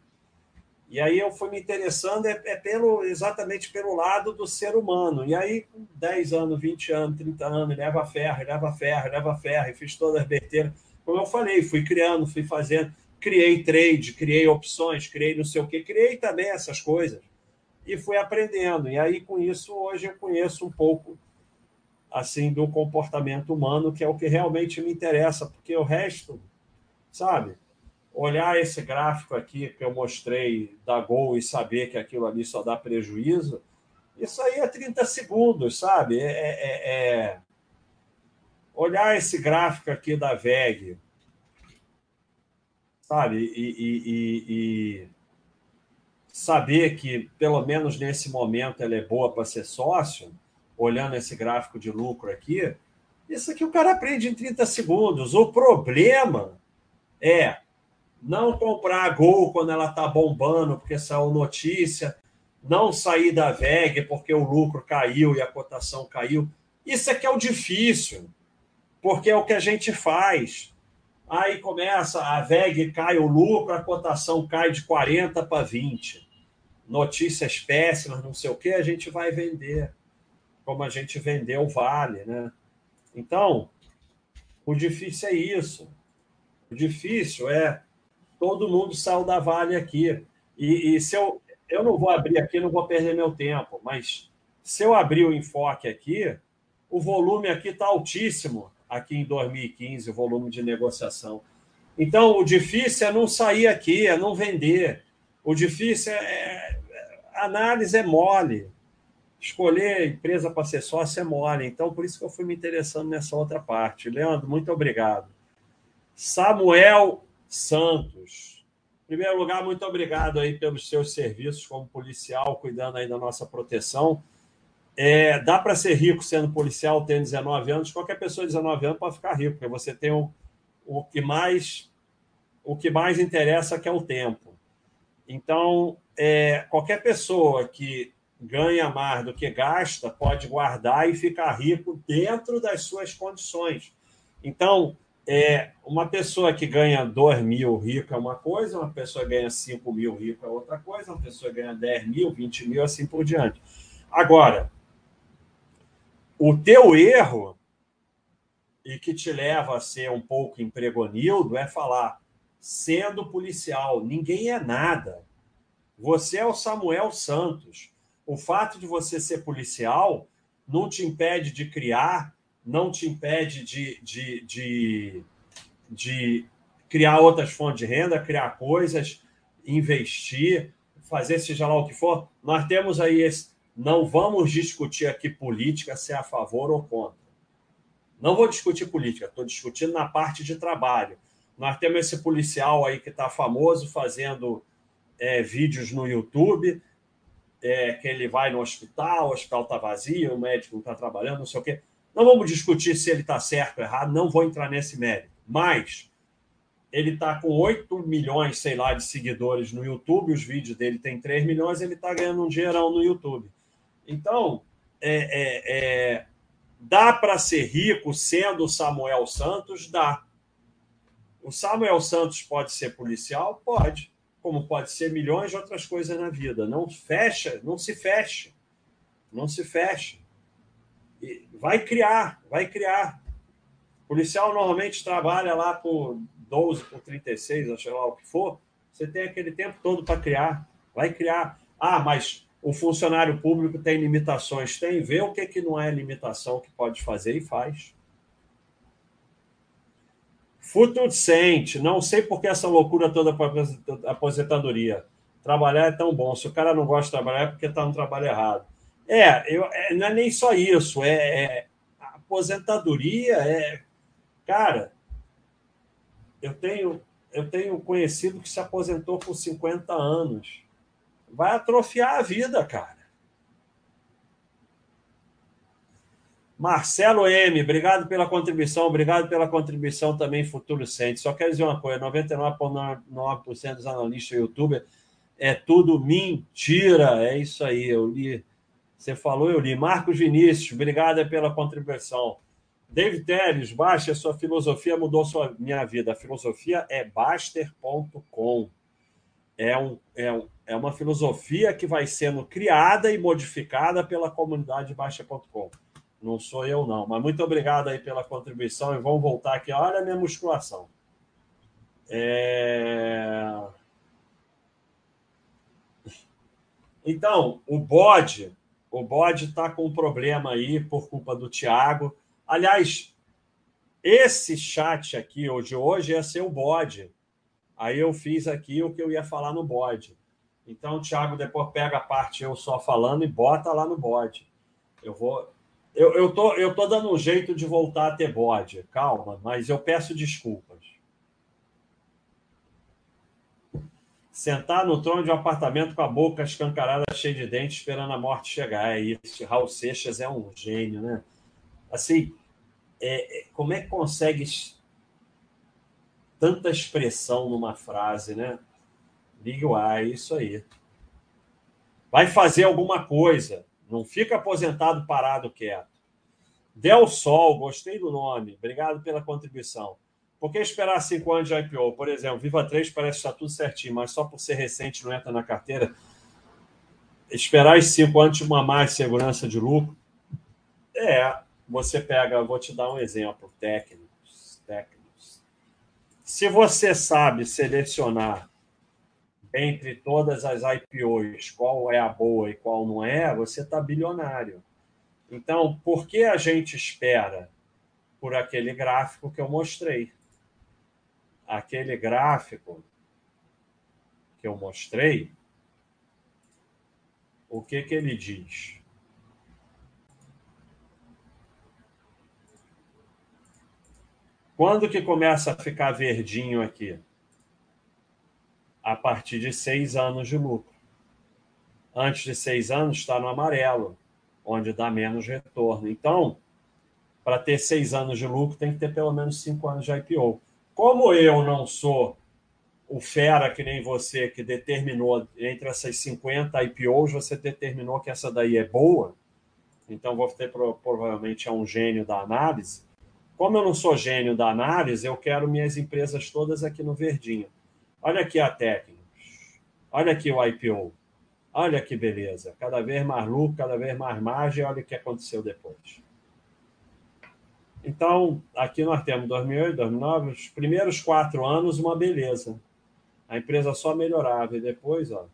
E aí eu fui me interessando é, é, pelo, exatamente pelo lado do ser humano. E aí, com 10 anos, 20 anos, 30 anos, leva ferro, leva ferro, leva ferro, e fiz todas as besteiras. Como eu falei, fui criando, fui fazendo, criei trade, criei opções, criei não sei o quê, criei também essas coisas. E fui aprendendo. E aí, com isso, hoje eu conheço um pouco assim do comportamento humano, que é o que realmente me interessa, porque o resto, sabe? Olhar esse gráfico aqui que eu mostrei da Gol e saber que aquilo ali só dá prejuízo, isso aí é 30 segundos, sabe? É, é, é... é olhar esse gráfico aqui da VEG, sabe? E, e, e, e, saber que, pelo menos nesse momento, ela é boa para ser sócio, olhando esse gráfico de lucro aqui, isso aqui o cara aprende em 30 segundos. O problema é não comprar a Gol quando ela está bombando, porque saiu notícia, não sair da VEG porque o lucro caiu e a cotação caiu. Isso aqui é o difícil, porque é o que a gente faz. Aí começa, a VEG cai o lucro, a cotação cai de 40 para 20. Notícias péssimas, não sei o que, a gente vai vender como a gente vendeu o Vale, né? Então, o difícil é isso. O difícil é todo mundo saiu da Vale aqui. E, e, se eu, eu não vou abrir aqui, não vou perder meu tempo, mas se eu abrir o enfoque aqui, o volume aqui está altíssimo aqui em 2015, o volume de negociação. Então, o difícil é não sair aqui, é não vender. O difícil é, é a análise é mole escolher empresa para ser sócio é mole. Então, por isso que eu fui me interessando nessa outra parte. Leandro, muito obrigado. Samuel Santos. Em primeiro lugar, muito obrigado aí pelos seus serviços como policial, cuidando aí da nossa proteção. É, dá para ser rico sendo policial, tendo 19 anos. Qualquer pessoa de 19 anos pode ficar rico, porque você tem o, o que mais o que mais interessa que é o tempo. Então, é, qualquer pessoa que ganha mais do que gasta, pode guardar e ficar rico dentro das suas condições. Então, é, uma pessoa que ganha 2 mil rico é uma coisa, uma pessoa ganha 5 mil rico é outra coisa, uma pessoa ganha 10 mil, 20 mil, assim por diante. Agora, o teu erro, e que te leva a ser um pouco empregonildo, é falar, sendo policial, ninguém é nada. Você é o Samuel Santos o fato de você ser policial não te impede de criar, não te impede de, de, de, de criar outras fontes de renda, criar coisas, investir, fazer seja lá o que for. Nós temos aí esse. Não vamos discutir aqui política, se é a favor ou contra. Não vou discutir política, estou discutindo na parte de trabalho. Nós temos esse policial aí que está famoso fazendo é, vídeos no YouTube, é, que ele vai no hospital, o hospital está vazio, o médico não está trabalhando, não sei o quê. Não vamos discutir se ele está certo ou errado, não vou entrar nesse mérito. Mas ele está com 8 milhões, sei lá, de seguidores no YouTube, os vídeos dele têm 3 milhões, ele está ganhando um dinheirão no YouTube. Então, é, é, é dá para ser rico sendo Samuel Santos? Dá. O Samuel Santos pode ser policial? Pode. Como pode ser milhões de outras coisas na vida. Não fecha, não se feche. Não se feche. vai criar, vai criar. O policial normalmente trabalha lá por 12 por 36, ou sei lá o que for, você tem aquele tempo todo para criar. Vai criar. Ah, mas o funcionário público tem limitações. Tem, vê o que, que não é limitação que pode fazer e faz. Futucente, não sei por que essa loucura toda para aposentadoria. Trabalhar é tão bom. Se o cara não gosta de trabalhar é porque está no trabalho errado. É, eu, é, não é nem só isso. É, é aposentadoria é. Cara, eu tenho, eu tenho conhecido que se aposentou com 50 anos. Vai atrofiar a vida, cara. Marcelo M, obrigado pela contribuição, obrigado pela contribuição também, Futuro Sente. Só quero dizer uma coisa: 99,9% dos analistas YouTube é tudo mentira. É isso aí, eu li. Você falou, eu li. Marcos Vinícius, obrigado pela contribuição. David Teles, Baster, sua filosofia mudou sua minha vida. A filosofia é baster.com. É, um, é, um, é uma filosofia que vai sendo criada e modificada pela comunidade Baster.com. Não sou eu, não. Mas muito obrigado aí pela contribuição e vamos voltar aqui. Olha a minha musculação. É... Então, o bode, o bode está com um problema aí por culpa do Thiago. Aliás, esse chat aqui hoje hoje ia ser o bode. Aí eu fiz aqui o que eu ia falar no bode. Então, o Thiago depois pega a parte eu só falando e bota lá no bode. Eu vou. Eu, eu, tô, eu tô dando um jeito de voltar a ter bode. Calma, mas eu peço desculpas. Sentar no trono de um apartamento com a boca escancarada, cheia de dentes, esperando a morte chegar. É isso. Raul Seixas é um gênio, né? Assim, é, é, como é que consegue tanta expressão numa frase, né? Ligue o ar, é isso aí. Vai fazer alguma coisa. Não fica aposentado parado quieto. Del Sol, gostei do nome. Obrigado pela contribuição. Por que esperar cinco anos de IPO? Por exemplo, Viva 3 parece estar tudo certinho, mas só por ser recente não entra na carteira. Esperar esses cinco anos de uma mais segurança de lucro. É, você pega, vou te dar um exemplo, técnicos, técnicos. Se você sabe selecionar entre todas as IPOs qual é a boa e qual não é, você está bilionário. Então, por que a gente espera por aquele gráfico que eu mostrei? Aquele gráfico que eu mostrei, o que, que ele diz? Quando que começa a ficar verdinho aqui? A partir de seis anos de lucro. Antes de seis anos está no amarelo, onde dá menos retorno. Então, para ter seis anos de lucro, tem que ter pelo menos cinco anos de IPO. Como eu não sou o fera que nem você, que determinou entre essas 50 IPOs, você determinou que essa daí é boa, então vou ter provavelmente é um gênio da análise. Como eu não sou gênio da análise, eu quero minhas empresas todas aqui no verdinho. Olha aqui a técnica. Olha aqui o IPO. Olha que beleza. Cada vez mais lucro, cada vez mais margem. Olha o que aconteceu depois. Então, aqui nós temos 2008, 2009, os primeiros quatro anos, uma beleza. A empresa só melhorava. E depois, ó,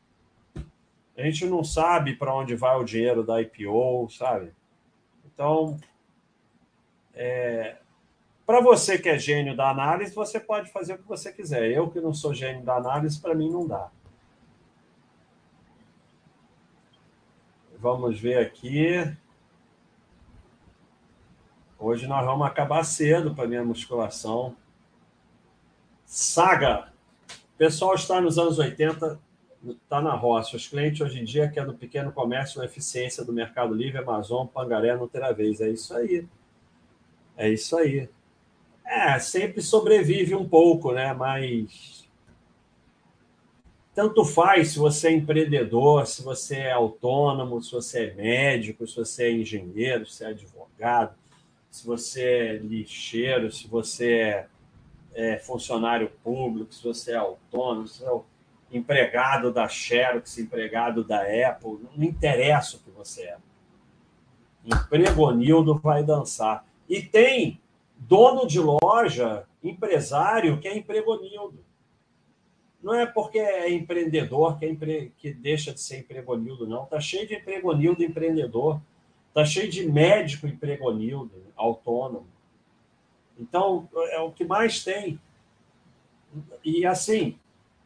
a gente não sabe para onde vai o dinheiro da IPO, sabe? Então, é, para você que é gênio da análise, você pode fazer o que você quiser. Eu que não sou gênio da análise, para mim não dá. Vamos ver aqui. Hoje nós vamos acabar cedo para minha musculação. Saga. O pessoal está nos anos 80 está na roça. Os clientes hoje em dia querem no pequeno comércio, a eficiência do Mercado Livre, Amazon, Pangaré não terá vez. É isso aí. É isso aí. É, sempre sobrevive um pouco, né? Mas tanto faz se você é empreendedor, se você é autônomo, se você é médico, se você é engenheiro, se é advogado, se você é lixeiro, se você é, é funcionário público, se você é autônomo, se você é empregado da Xerox, empregado da Apple, não interessa o que você é. Empregonildo vai dançar. E tem dono de loja, empresário, que é empregonildo. Não é porque é empreendedor que, é empre... que deixa de ser empregonildo, não. Está cheio de empregonildo empreendedor. Está cheio de médico empregonildo, autônomo. Então, é o que mais tem. E assim,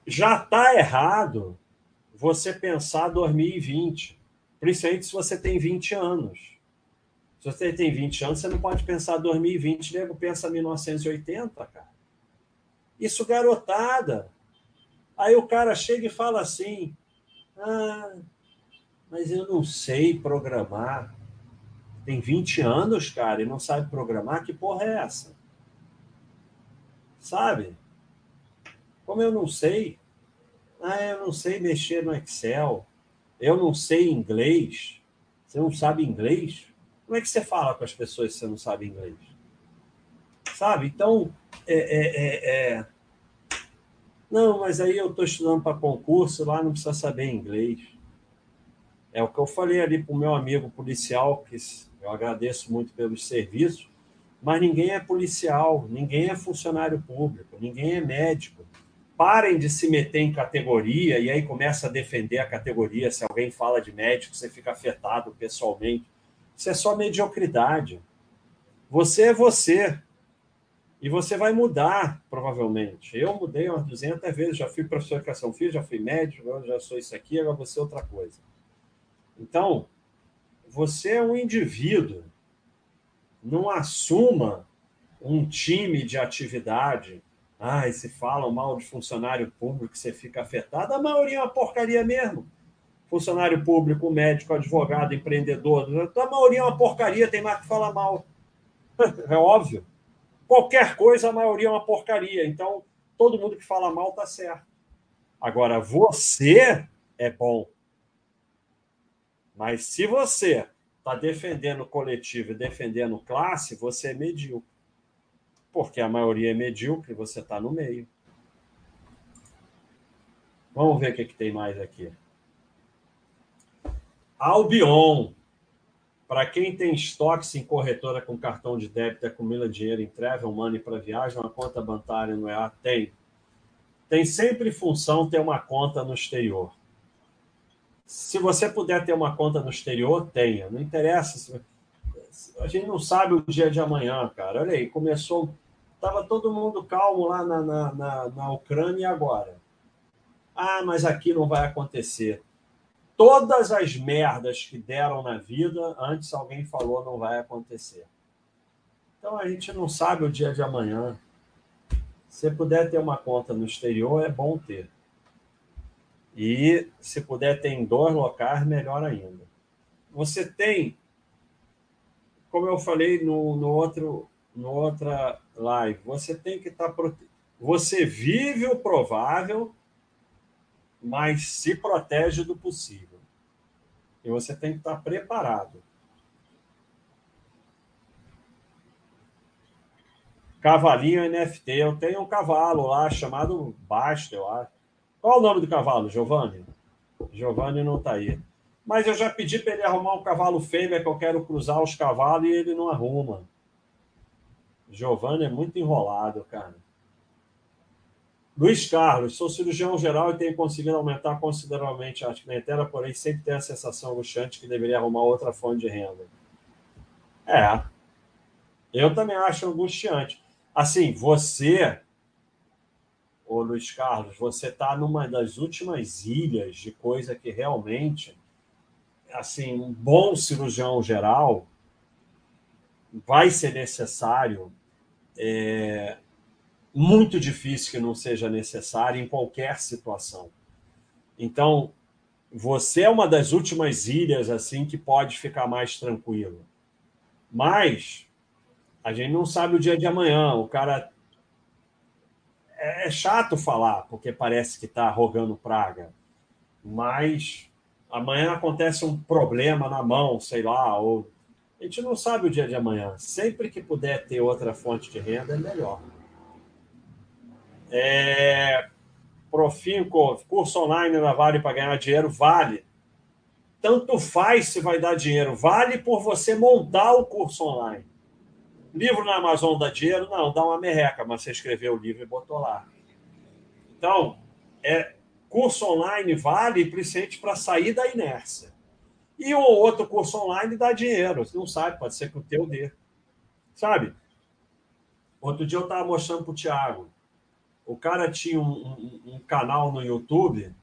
já está errado você pensar 2020, principalmente se você tem 20 anos. Se você tem 20 anos, você não pode pensar 2020, nego pensa 1980, cara. Isso garotada. Aí o cara chega e fala assim: ah, mas eu não sei programar. Tem 20 anos, cara, e não sabe programar? Que porra é essa? Sabe? Como eu não sei? Ah, eu não sei mexer no Excel. Eu não sei inglês. Você não sabe inglês? Como é que você fala com as pessoas se você não sabe inglês? Sabe? Então, é, é, é, é... não, mas aí eu estou estudando para concurso, lá não precisa saber inglês. É o que eu falei ali para o meu amigo policial, que eu agradeço muito pelos serviços, mas ninguém é policial, ninguém é funcionário público, ninguém é médico. Parem de se meter em categoria e aí começa a defender a categoria. Se alguém fala de médico, você fica afetado pessoalmente. Isso é só mediocridade. Você é você. E você vai mudar, provavelmente. Eu mudei umas 200 vezes, já fui professor de educação física, já fui médico, já sou isso aqui, agora você é outra coisa. Então, você é um indivíduo. Não assuma um time de atividade. Ah, se falam mal de funcionário público, você fica afetado. A maioria é uma porcaria mesmo funcionário público, médico, advogado, empreendedor, a maioria é uma porcaria, tem mais que falar mal. É óbvio. Qualquer coisa, a maioria é uma porcaria. Então, todo mundo que fala mal está certo. Agora, você é bom. Mas se você está defendendo coletivo e defendendo classe, você é medíocre. Porque a maioria é medíocre, você está no meio. Vamos ver o que, que tem mais aqui. Albion. Para quem tem estoques em corretora com cartão de débito acumula dinheiro em Travel Money para viagem, uma conta bancária no EA? Tem. Tem sempre função ter uma conta no exterior. Se você puder ter uma conta no exterior, tenha. Não interessa. A gente não sabe o dia de amanhã, cara. Olha aí, começou. Estava todo mundo calmo lá na, na, na, na Ucrânia e agora? Ah, mas aqui não vai acontecer todas as merdas que deram na vida, antes alguém falou não vai acontecer. Então a gente não sabe o dia de amanhã. Se puder ter uma conta no exterior, é bom ter. E se puder ter em dois locais, melhor ainda. Você tem, como eu falei no, no outro, no outra live, você tem que estar tá prote... Você vive o provável, mas se protege do possível. E você tem que estar preparado. Cavalinho NFT. Eu tenho um cavalo lá chamado Basta, eu acho. Qual o nome do cavalo, Giovanni? Giovanni não está aí. Mas eu já pedi para ele arrumar um cavalo fêmea que eu quero cruzar os cavalos e ele não arruma. Giovanni é muito enrolado, cara. Luiz Carlos, sou cirurgião geral e tenho conseguido aumentar consideravelmente a clientela, porém sempre tenho a sensação angustiante que deveria arrumar outra fonte de renda. É, eu também acho angustiante. Assim, você, ô Luiz Carlos, você está numa das últimas ilhas de coisa que realmente, assim, um bom cirurgião geral vai ser necessário é, muito difícil que não seja necessário em qualquer situação. Então, você é uma das últimas ilhas assim que pode ficar mais tranquilo. Mas a gente não sabe o dia de amanhã. O cara é, é chato falar, porque parece que está rogando praga. Mas amanhã acontece um problema na mão, sei lá, ou a gente não sabe o dia de amanhã. Sempre que puder ter outra fonte de renda, é melhor. É... Profinco, curso online na Vale para ganhar dinheiro, vale. Tanto faz se vai dar dinheiro, vale por você montar o curso online. Livro na Amazon dá dinheiro? Não, dá uma merreca, mas você escreveu o livro e botou lá. Então, é, curso online vale principalmente para sair da inércia. E o outro curso online dá dinheiro. Você não sabe, pode ser que o teu dê. Sabe? Outro dia eu estava mostrando para o Thiago. O cara tinha um, um, um, canal no YouTube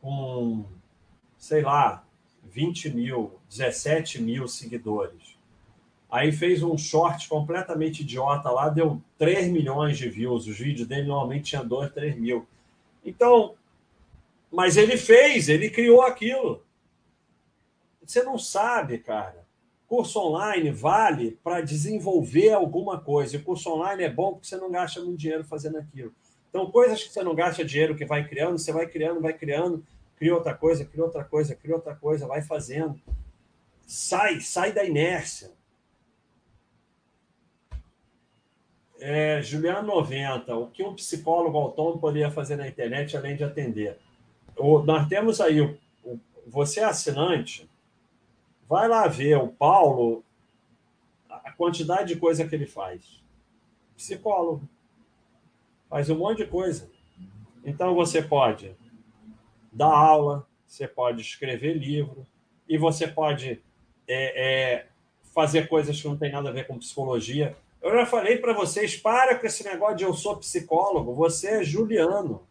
com, sei lá, 20 mil, 17 mil seguidores. Aí fez um short completamente idiota lá, deu 3 milhões de views. Os vídeos dele normalmente tinham 2, 3 mil. Então, mas ele fez, ele criou aquilo. Você não sabe, cara. Curso online vale para desenvolver alguma coisa. E curso online é bom porque você não gasta muito dinheiro fazendo aquilo. Então, coisas que você não gasta dinheiro, que vai criando, você vai criando, vai criando, cria outra coisa, cria outra coisa, cria outra coisa, vai fazendo. Sai, sai da inércia. É, Juliano 90, o que um psicólogo autônomo poderia fazer na internet além de atender? O, nós temos aí, o, o, você é assinante, vai lá ver o Paulo, a quantidade de coisa que ele faz. Psicólogo. Faz um monte de coisa. Então você pode dar aula, você pode escrever livro, e você pode é, é, fazer coisas que não tem nada a ver com psicologia. Eu já falei para vocês, para com esse negócio de eu sou psicólogo, você é Juliano.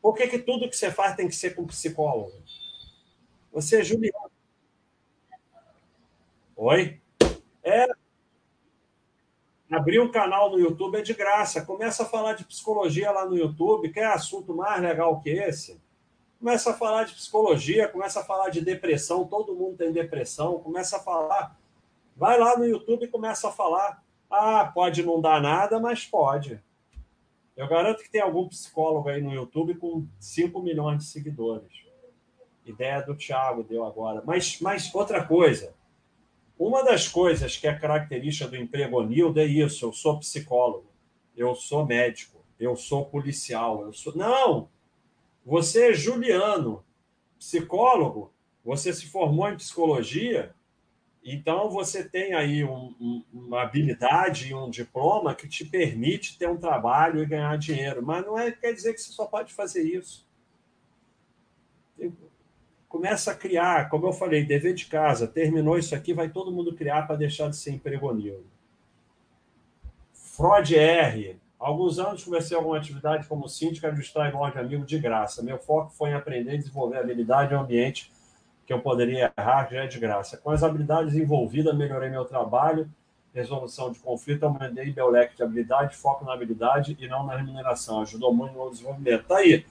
Por que, que tudo que você faz tem que ser com psicólogo? Você é Juliano. Oi? É. Abrir um canal no YouTube é de graça. Começa a falar de psicologia lá no YouTube. Quer assunto mais legal que esse? Começa a falar de psicologia, começa a falar de depressão. Todo mundo tem depressão. Começa a falar Vai lá no YouTube e começa a falar. Ah, pode não dar nada, mas pode. Eu garanto que tem algum psicólogo aí no YouTube com 5 milhões de seguidores. Ideia do Thiago deu agora. Mas, mas outra coisa. Uma das coisas que é característica do emprego Nildo é isso: eu sou psicólogo, eu sou médico, eu sou policial, eu sou. Não! Você é Juliano, psicólogo, você se formou em psicologia, então, você tem aí um, um, uma habilidade e um diploma que te permite ter um trabalho e ganhar dinheiro, mas não é, quer dizer que você só pode fazer isso. Começa a criar, como eu falei, dever de casa, terminou isso aqui, vai todo mundo criar para deixar de ser empregonil. Freud R. Alguns anos comecei alguma atividade como síndica de um de amigo de graça. Meu foco foi em aprender e desenvolver habilidade e ambiente que eu poderia errar já é de graça. Com as habilidades envolvidas, melhorei meu trabalho, resolução de conflito, aumentei meu leque de habilidade, foco na habilidade e não na remuneração. Ajudou muito no desenvolvimento. Tá aí.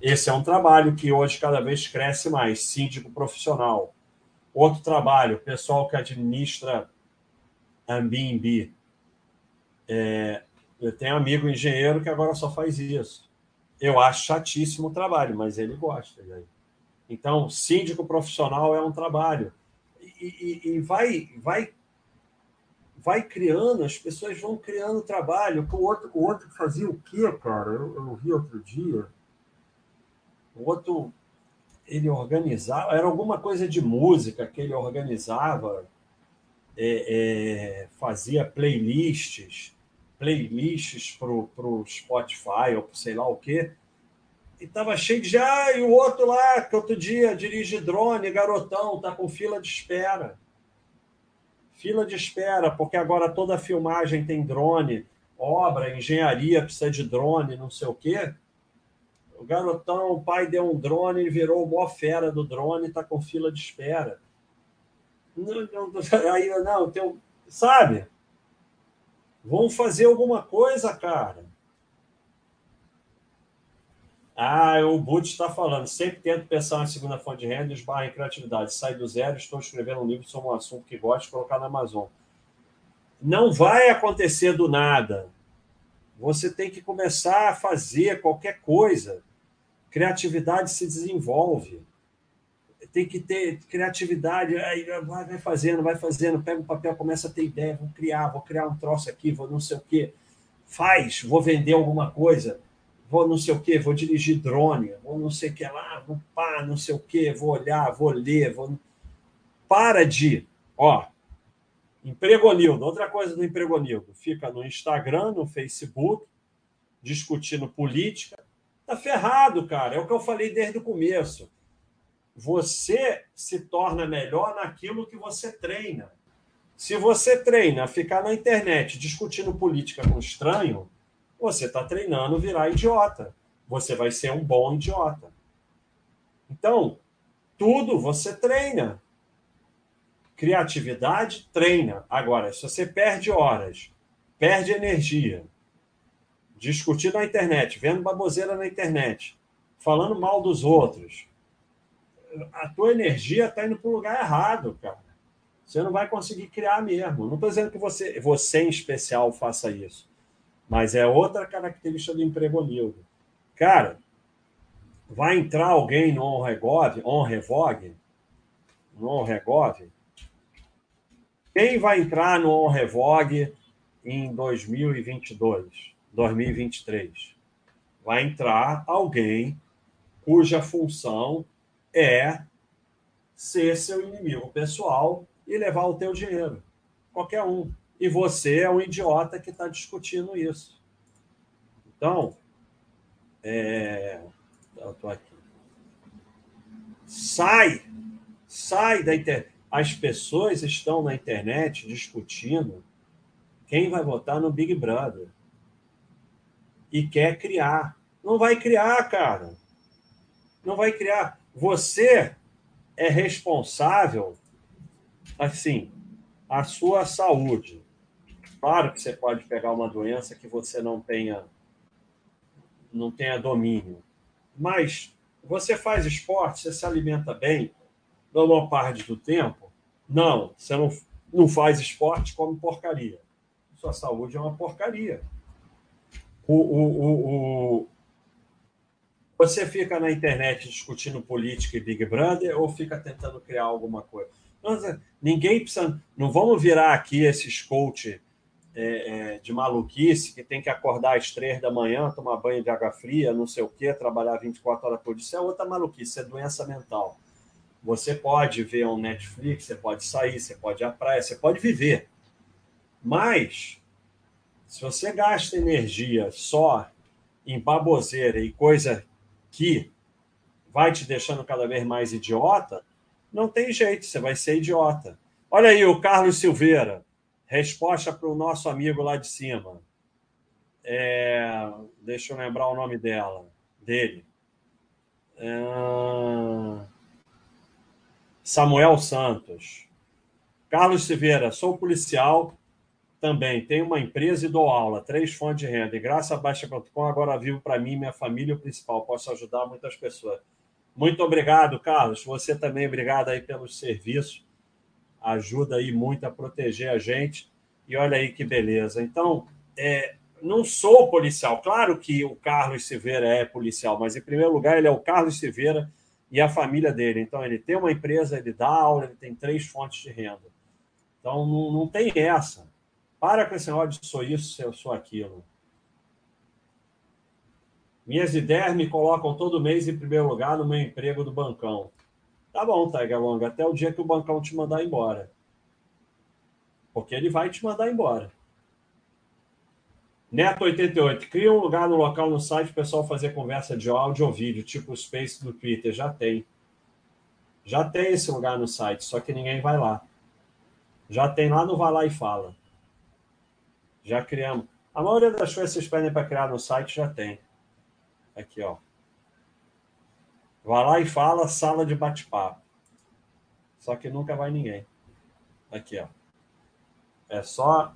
Esse é um trabalho que hoje cada vez cresce mais, síndico profissional. Outro trabalho, pessoal que administra Airbnb. É, eu tenho um amigo engenheiro que agora só faz isso. Eu acho chatíssimo o trabalho, mas ele gosta. Né? Então, síndico profissional é um trabalho. E, e, e, vai, vai, vai criando, as pessoas vão criando trabalho. O outro, o outro fazia o quê, cara? Eu, eu vi outro dia. O outro, ele organizava, era alguma coisa de música que ele organizava, é, é, fazia playlists, playlists para o Spotify ou sei lá o quê e tava cheio de. Ah, e o outro lá, que outro dia dirige drone, garotão, tá com fila de espera. Fila de espera, porque agora toda filmagem tem drone, obra, engenharia precisa de drone, não sei o quê. O garotão, o pai deu um drone, ele virou maior fera do drone e tá com fila de espera. Não, não, aí, não, sabe? Vamos fazer alguma coisa, cara. Ah, o Butch está falando. Sempre tento pensar na segunda fonte de renda esbarra em criatividade. Sai do zero, estou escrevendo um livro sobre um assunto que gosto de colocar na Amazon. Não vai acontecer do nada. Você tem que começar a fazer qualquer coisa. Criatividade se desenvolve. Tem que ter criatividade. Vai fazendo, vai fazendo. Pega um papel, começa a ter ideia. Vou criar, vou criar um troço aqui, vou não sei o quê. Faz, vou vender alguma coisa vou não sei o quê, vou dirigir drone, vou não sei o que lá, vou pá, não sei o quê, vou olhar, vou ler, vou. Para de. Ó, Empregonildo, outra coisa do Empregonildo, fica no Instagram, no Facebook, discutindo política. Tá ferrado, cara. É o que eu falei desde o começo. Você se torna melhor naquilo que você treina. Se você treina ficar na internet discutindo política com estranho, você está treinando virar idiota. Você vai ser um bom idiota. Então, tudo você treina. Criatividade treina. Agora, se você perde horas, perde energia, discutindo na internet, vendo baboseira na internet, falando mal dos outros, a tua energia está indo para o lugar errado, cara. Você não vai conseguir criar mesmo. Não estou dizendo que você, você em especial faça isso. Mas é outra característica do emprego livre. Cara, vai entrar alguém no OnRegov, OnRevog, no OnRegov, quem vai entrar no OnRevog em 2022, 2023? Vai entrar alguém cuja função é ser seu inimigo pessoal e levar o teu dinheiro. Qualquer um e você é um idiota que está discutindo isso. Então, é... eu tô aqui. Sai, sai da internet. As pessoas estão na internet discutindo quem vai votar no Big Brother e quer criar. Não vai criar, cara. Não vai criar. Você é responsável, assim, a sua saúde, Claro que você pode pegar uma doença que você não tenha não tenha domínio, mas você faz esporte, você se alimenta bem, na maior parte do tempo? Não, você não, não faz esporte, come porcaria. Sua saúde é uma porcaria. O, o, o, você fica na internet discutindo política e Big Brother ou fica tentando criar alguma coisa? ninguém precisa. Não vamos virar aqui esses coach é, é, de maluquice, que tem que acordar às três da manhã, tomar banho de água fria, não sei o quê, trabalhar 24 horas por dia, isso é outra maluquice, isso é doença mental. Você pode ver um Netflix, você pode sair, você pode ir à praia, você pode viver. Mas, se você gasta energia só em baboseira e coisa que vai te deixando cada vez mais idiota, não tem jeito, você vai ser idiota. Olha aí o Carlos Silveira. Resposta para o nosso amigo lá de cima. É, deixa eu lembrar o nome dela, dele. É, Samuel Santos. Carlos Silveira, sou policial também, tenho uma empresa e dou aula, três fontes de renda. E graças a Baixa.com, agora vivo para mim, minha família o principal. Posso ajudar muitas pessoas. Muito obrigado, Carlos. Você também, obrigado aí pelos serviços ajuda aí muito a proteger a gente. E olha aí que beleza. Então, é, não sou policial. Claro que o Carlos Silveira é policial, mas em primeiro lugar ele é o Carlos Silveira e a família dele. Então, ele tem uma empresa, ele dá aula, ele tem três fontes de renda. Então, não, não tem essa. Para com esse de sou isso, eu sou aquilo. Minhas ideias me colocam todo mês em primeiro lugar no meu emprego do bancão. Tá bom, Tiger Long, até o dia que o bancão te mandar embora. Porque ele vai te mandar embora. Neto 88, cria um lugar no local no site o pessoal fazer conversa de áudio ou vídeo, tipo o Space do Twitter. Já tem. Já tem esse lugar no site, só que ninguém vai lá. Já tem lá no Vai Lá e Fala. Já criamos. A maioria das coisas que vocês pedem para criar no site já tem. Aqui, ó. Vai lá e fala, sala de bate-papo. Só que nunca vai ninguém. Aqui, ó. É só.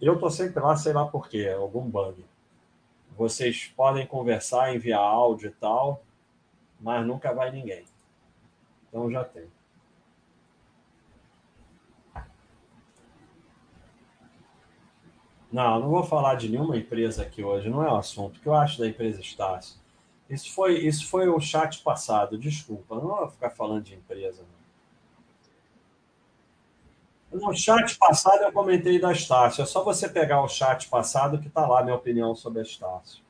Eu tô sempre lá, sei lá por quê, algum bug. Vocês podem conversar, enviar áudio e tal, mas nunca vai ninguém. Então já tem. Não, não vou falar de nenhuma empresa aqui hoje, não é o assunto. O que eu acho da empresa Estácio? Isso foi, isso foi o chat passado, desculpa. Não vou ficar falando de empresa. Não. No chat passado eu comentei da Estácio. É só você pegar o chat passado que está lá minha opinião sobre a Estácio.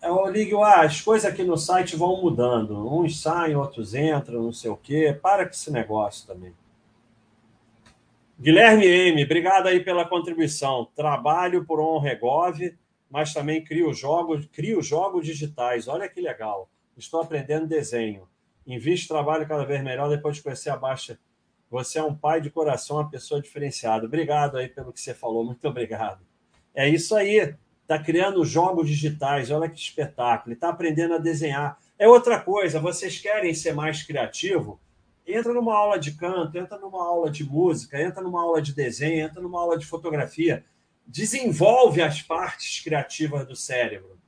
Eu ligo, ah, as coisas aqui no site vão mudando. Uns saem, outros entram, não sei o quê. Para com esse negócio também. Guilherme M, obrigado aí pela contribuição. Trabalho por Onregov, mas também crio jogos, crio jogos digitais. Olha que legal. Estou aprendendo desenho. Invisto trabalho cada vez melhor depois de conhecer a Baixa. Você é um pai de coração, uma pessoa diferenciada. Obrigado aí pelo que você falou. Muito obrigado. É isso aí. Está criando jogos digitais. Olha que espetáculo. Está aprendendo a desenhar. É outra coisa. Vocês querem ser mais criativo? Entra numa aula de canto, entra numa aula de música, entra numa aula de desenho, entra numa aula de fotografia. Desenvolve as partes criativas do cérebro.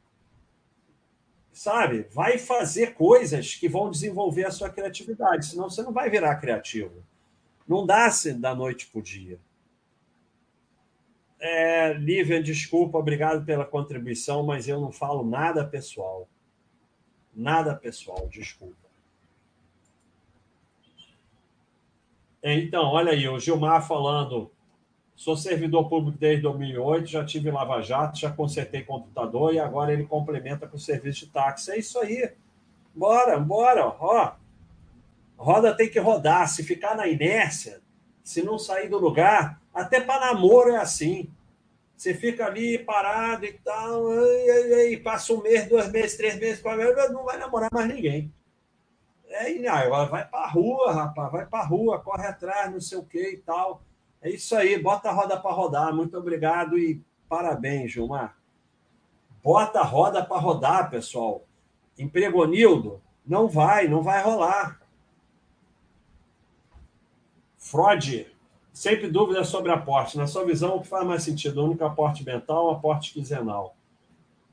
Sabe? Vai fazer coisas que vão desenvolver a sua criatividade, senão você não vai virar criativo. Não dá-se da noite para o dia. É, Lívia, desculpa, obrigado pela contribuição, mas eu não falo nada pessoal. Nada pessoal, desculpa. Então, olha aí, o Gilmar falando. Sou servidor público desde 2008, já tive Lava Jato, já consertei computador e agora ele complementa com o serviço de táxi. É isso aí. Bora, bora. Ó, roda tem que rodar. Se ficar na inércia, se não sair do lugar, até para namoro é assim. Você fica ali parado e tal, e, e passa um mês, dois meses, três meses, quatro meses, não vai namorar mais ninguém. É, agora vai para rua, rapaz, vai para rua, corre atrás, não sei o que e tal. É isso aí, bota a roda para rodar. Muito obrigado e parabéns, Gilmar. Bota a roda para rodar, pessoal. Empregonildo, não vai, não vai rolar. Freud, sempre dúvida sobre aporte. Na sua visão, o que faz mais sentido? O único aporte mental ou aporte quinzenal?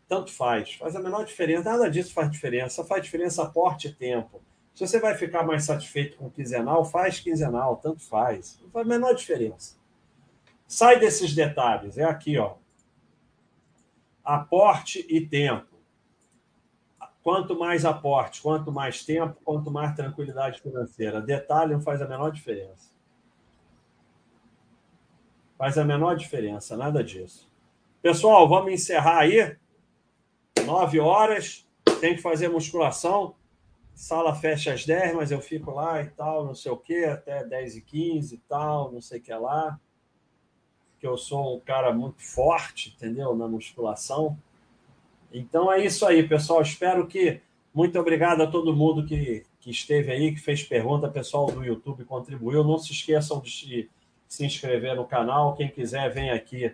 Tanto faz. Faz a menor diferença. Nada disso faz diferença. Só faz diferença aporte e tempo. Se você vai ficar mais satisfeito com quinzenal, faz quinzenal, tanto faz. Não faz a menor diferença. Sai desses detalhes. É aqui, ó. Aporte e tempo. Quanto mais aporte, quanto mais tempo, quanto mais tranquilidade financeira. Detalhe não faz a menor diferença. Faz a menor diferença, nada disso. Pessoal, vamos encerrar aí. Nove horas. Tem que fazer musculação sala fecha às 10, mas eu fico lá e tal, não sei o quê, até 10 e 15 e tal, não sei o que lá. Que eu sou um cara muito forte, entendeu? Na musculação. Então é isso aí, pessoal. Espero que. Muito obrigado a todo mundo que, que esteve aí, que fez pergunta. Pessoal do YouTube contribuiu. Não se esqueçam de se inscrever no canal. Quem quiser, vem aqui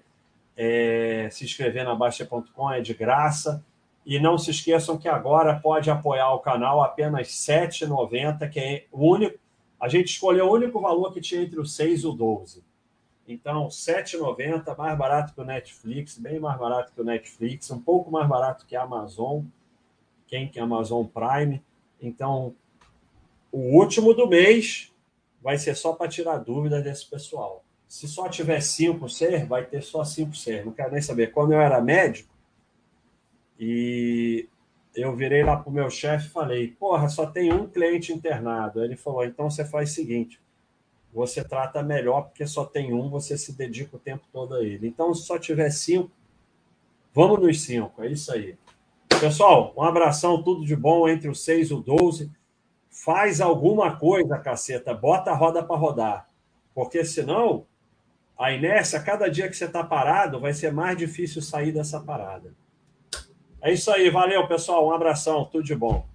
é, se inscrever na Baixa.com, é de graça. E não se esqueçam que agora pode apoiar o canal apenas R$ 7,90, que é o único. A gente escolheu o único valor que tinha entre o 6 e o 12. Então, R$ 7,90, mais barato que o Netflix, bem mais barato que o Netflix, um pouco mais barato que a Amazon, quem que é Amazon Prime. Então, o último do mês vai ser só para tirar dúvida desse pessoal. Se só tiver 5 ser, vai ter só 5 ser. Não quero nem saber. Quando eu era médico, e eu virei lá para o meu chefe e falei: Porra, só tem um cliente internado. Ele falou: Então você faz o seguinte, você trata melhor, porque só tem um, você se dedica o tempo todo a ele. Então, se só tiver cinco, vamos nos cinco. É isso aí. Pessoal, um abração, tudo de bom entre o 6 e o 12. Faz alguma coisa, caceta. Bota a roda para rodar. Porque senão, a inércia, cada dia que você está parado, vai ser mais difícil sair dessa parada. É isso aí, valeu, pessoal. Um abração, tudo de bom.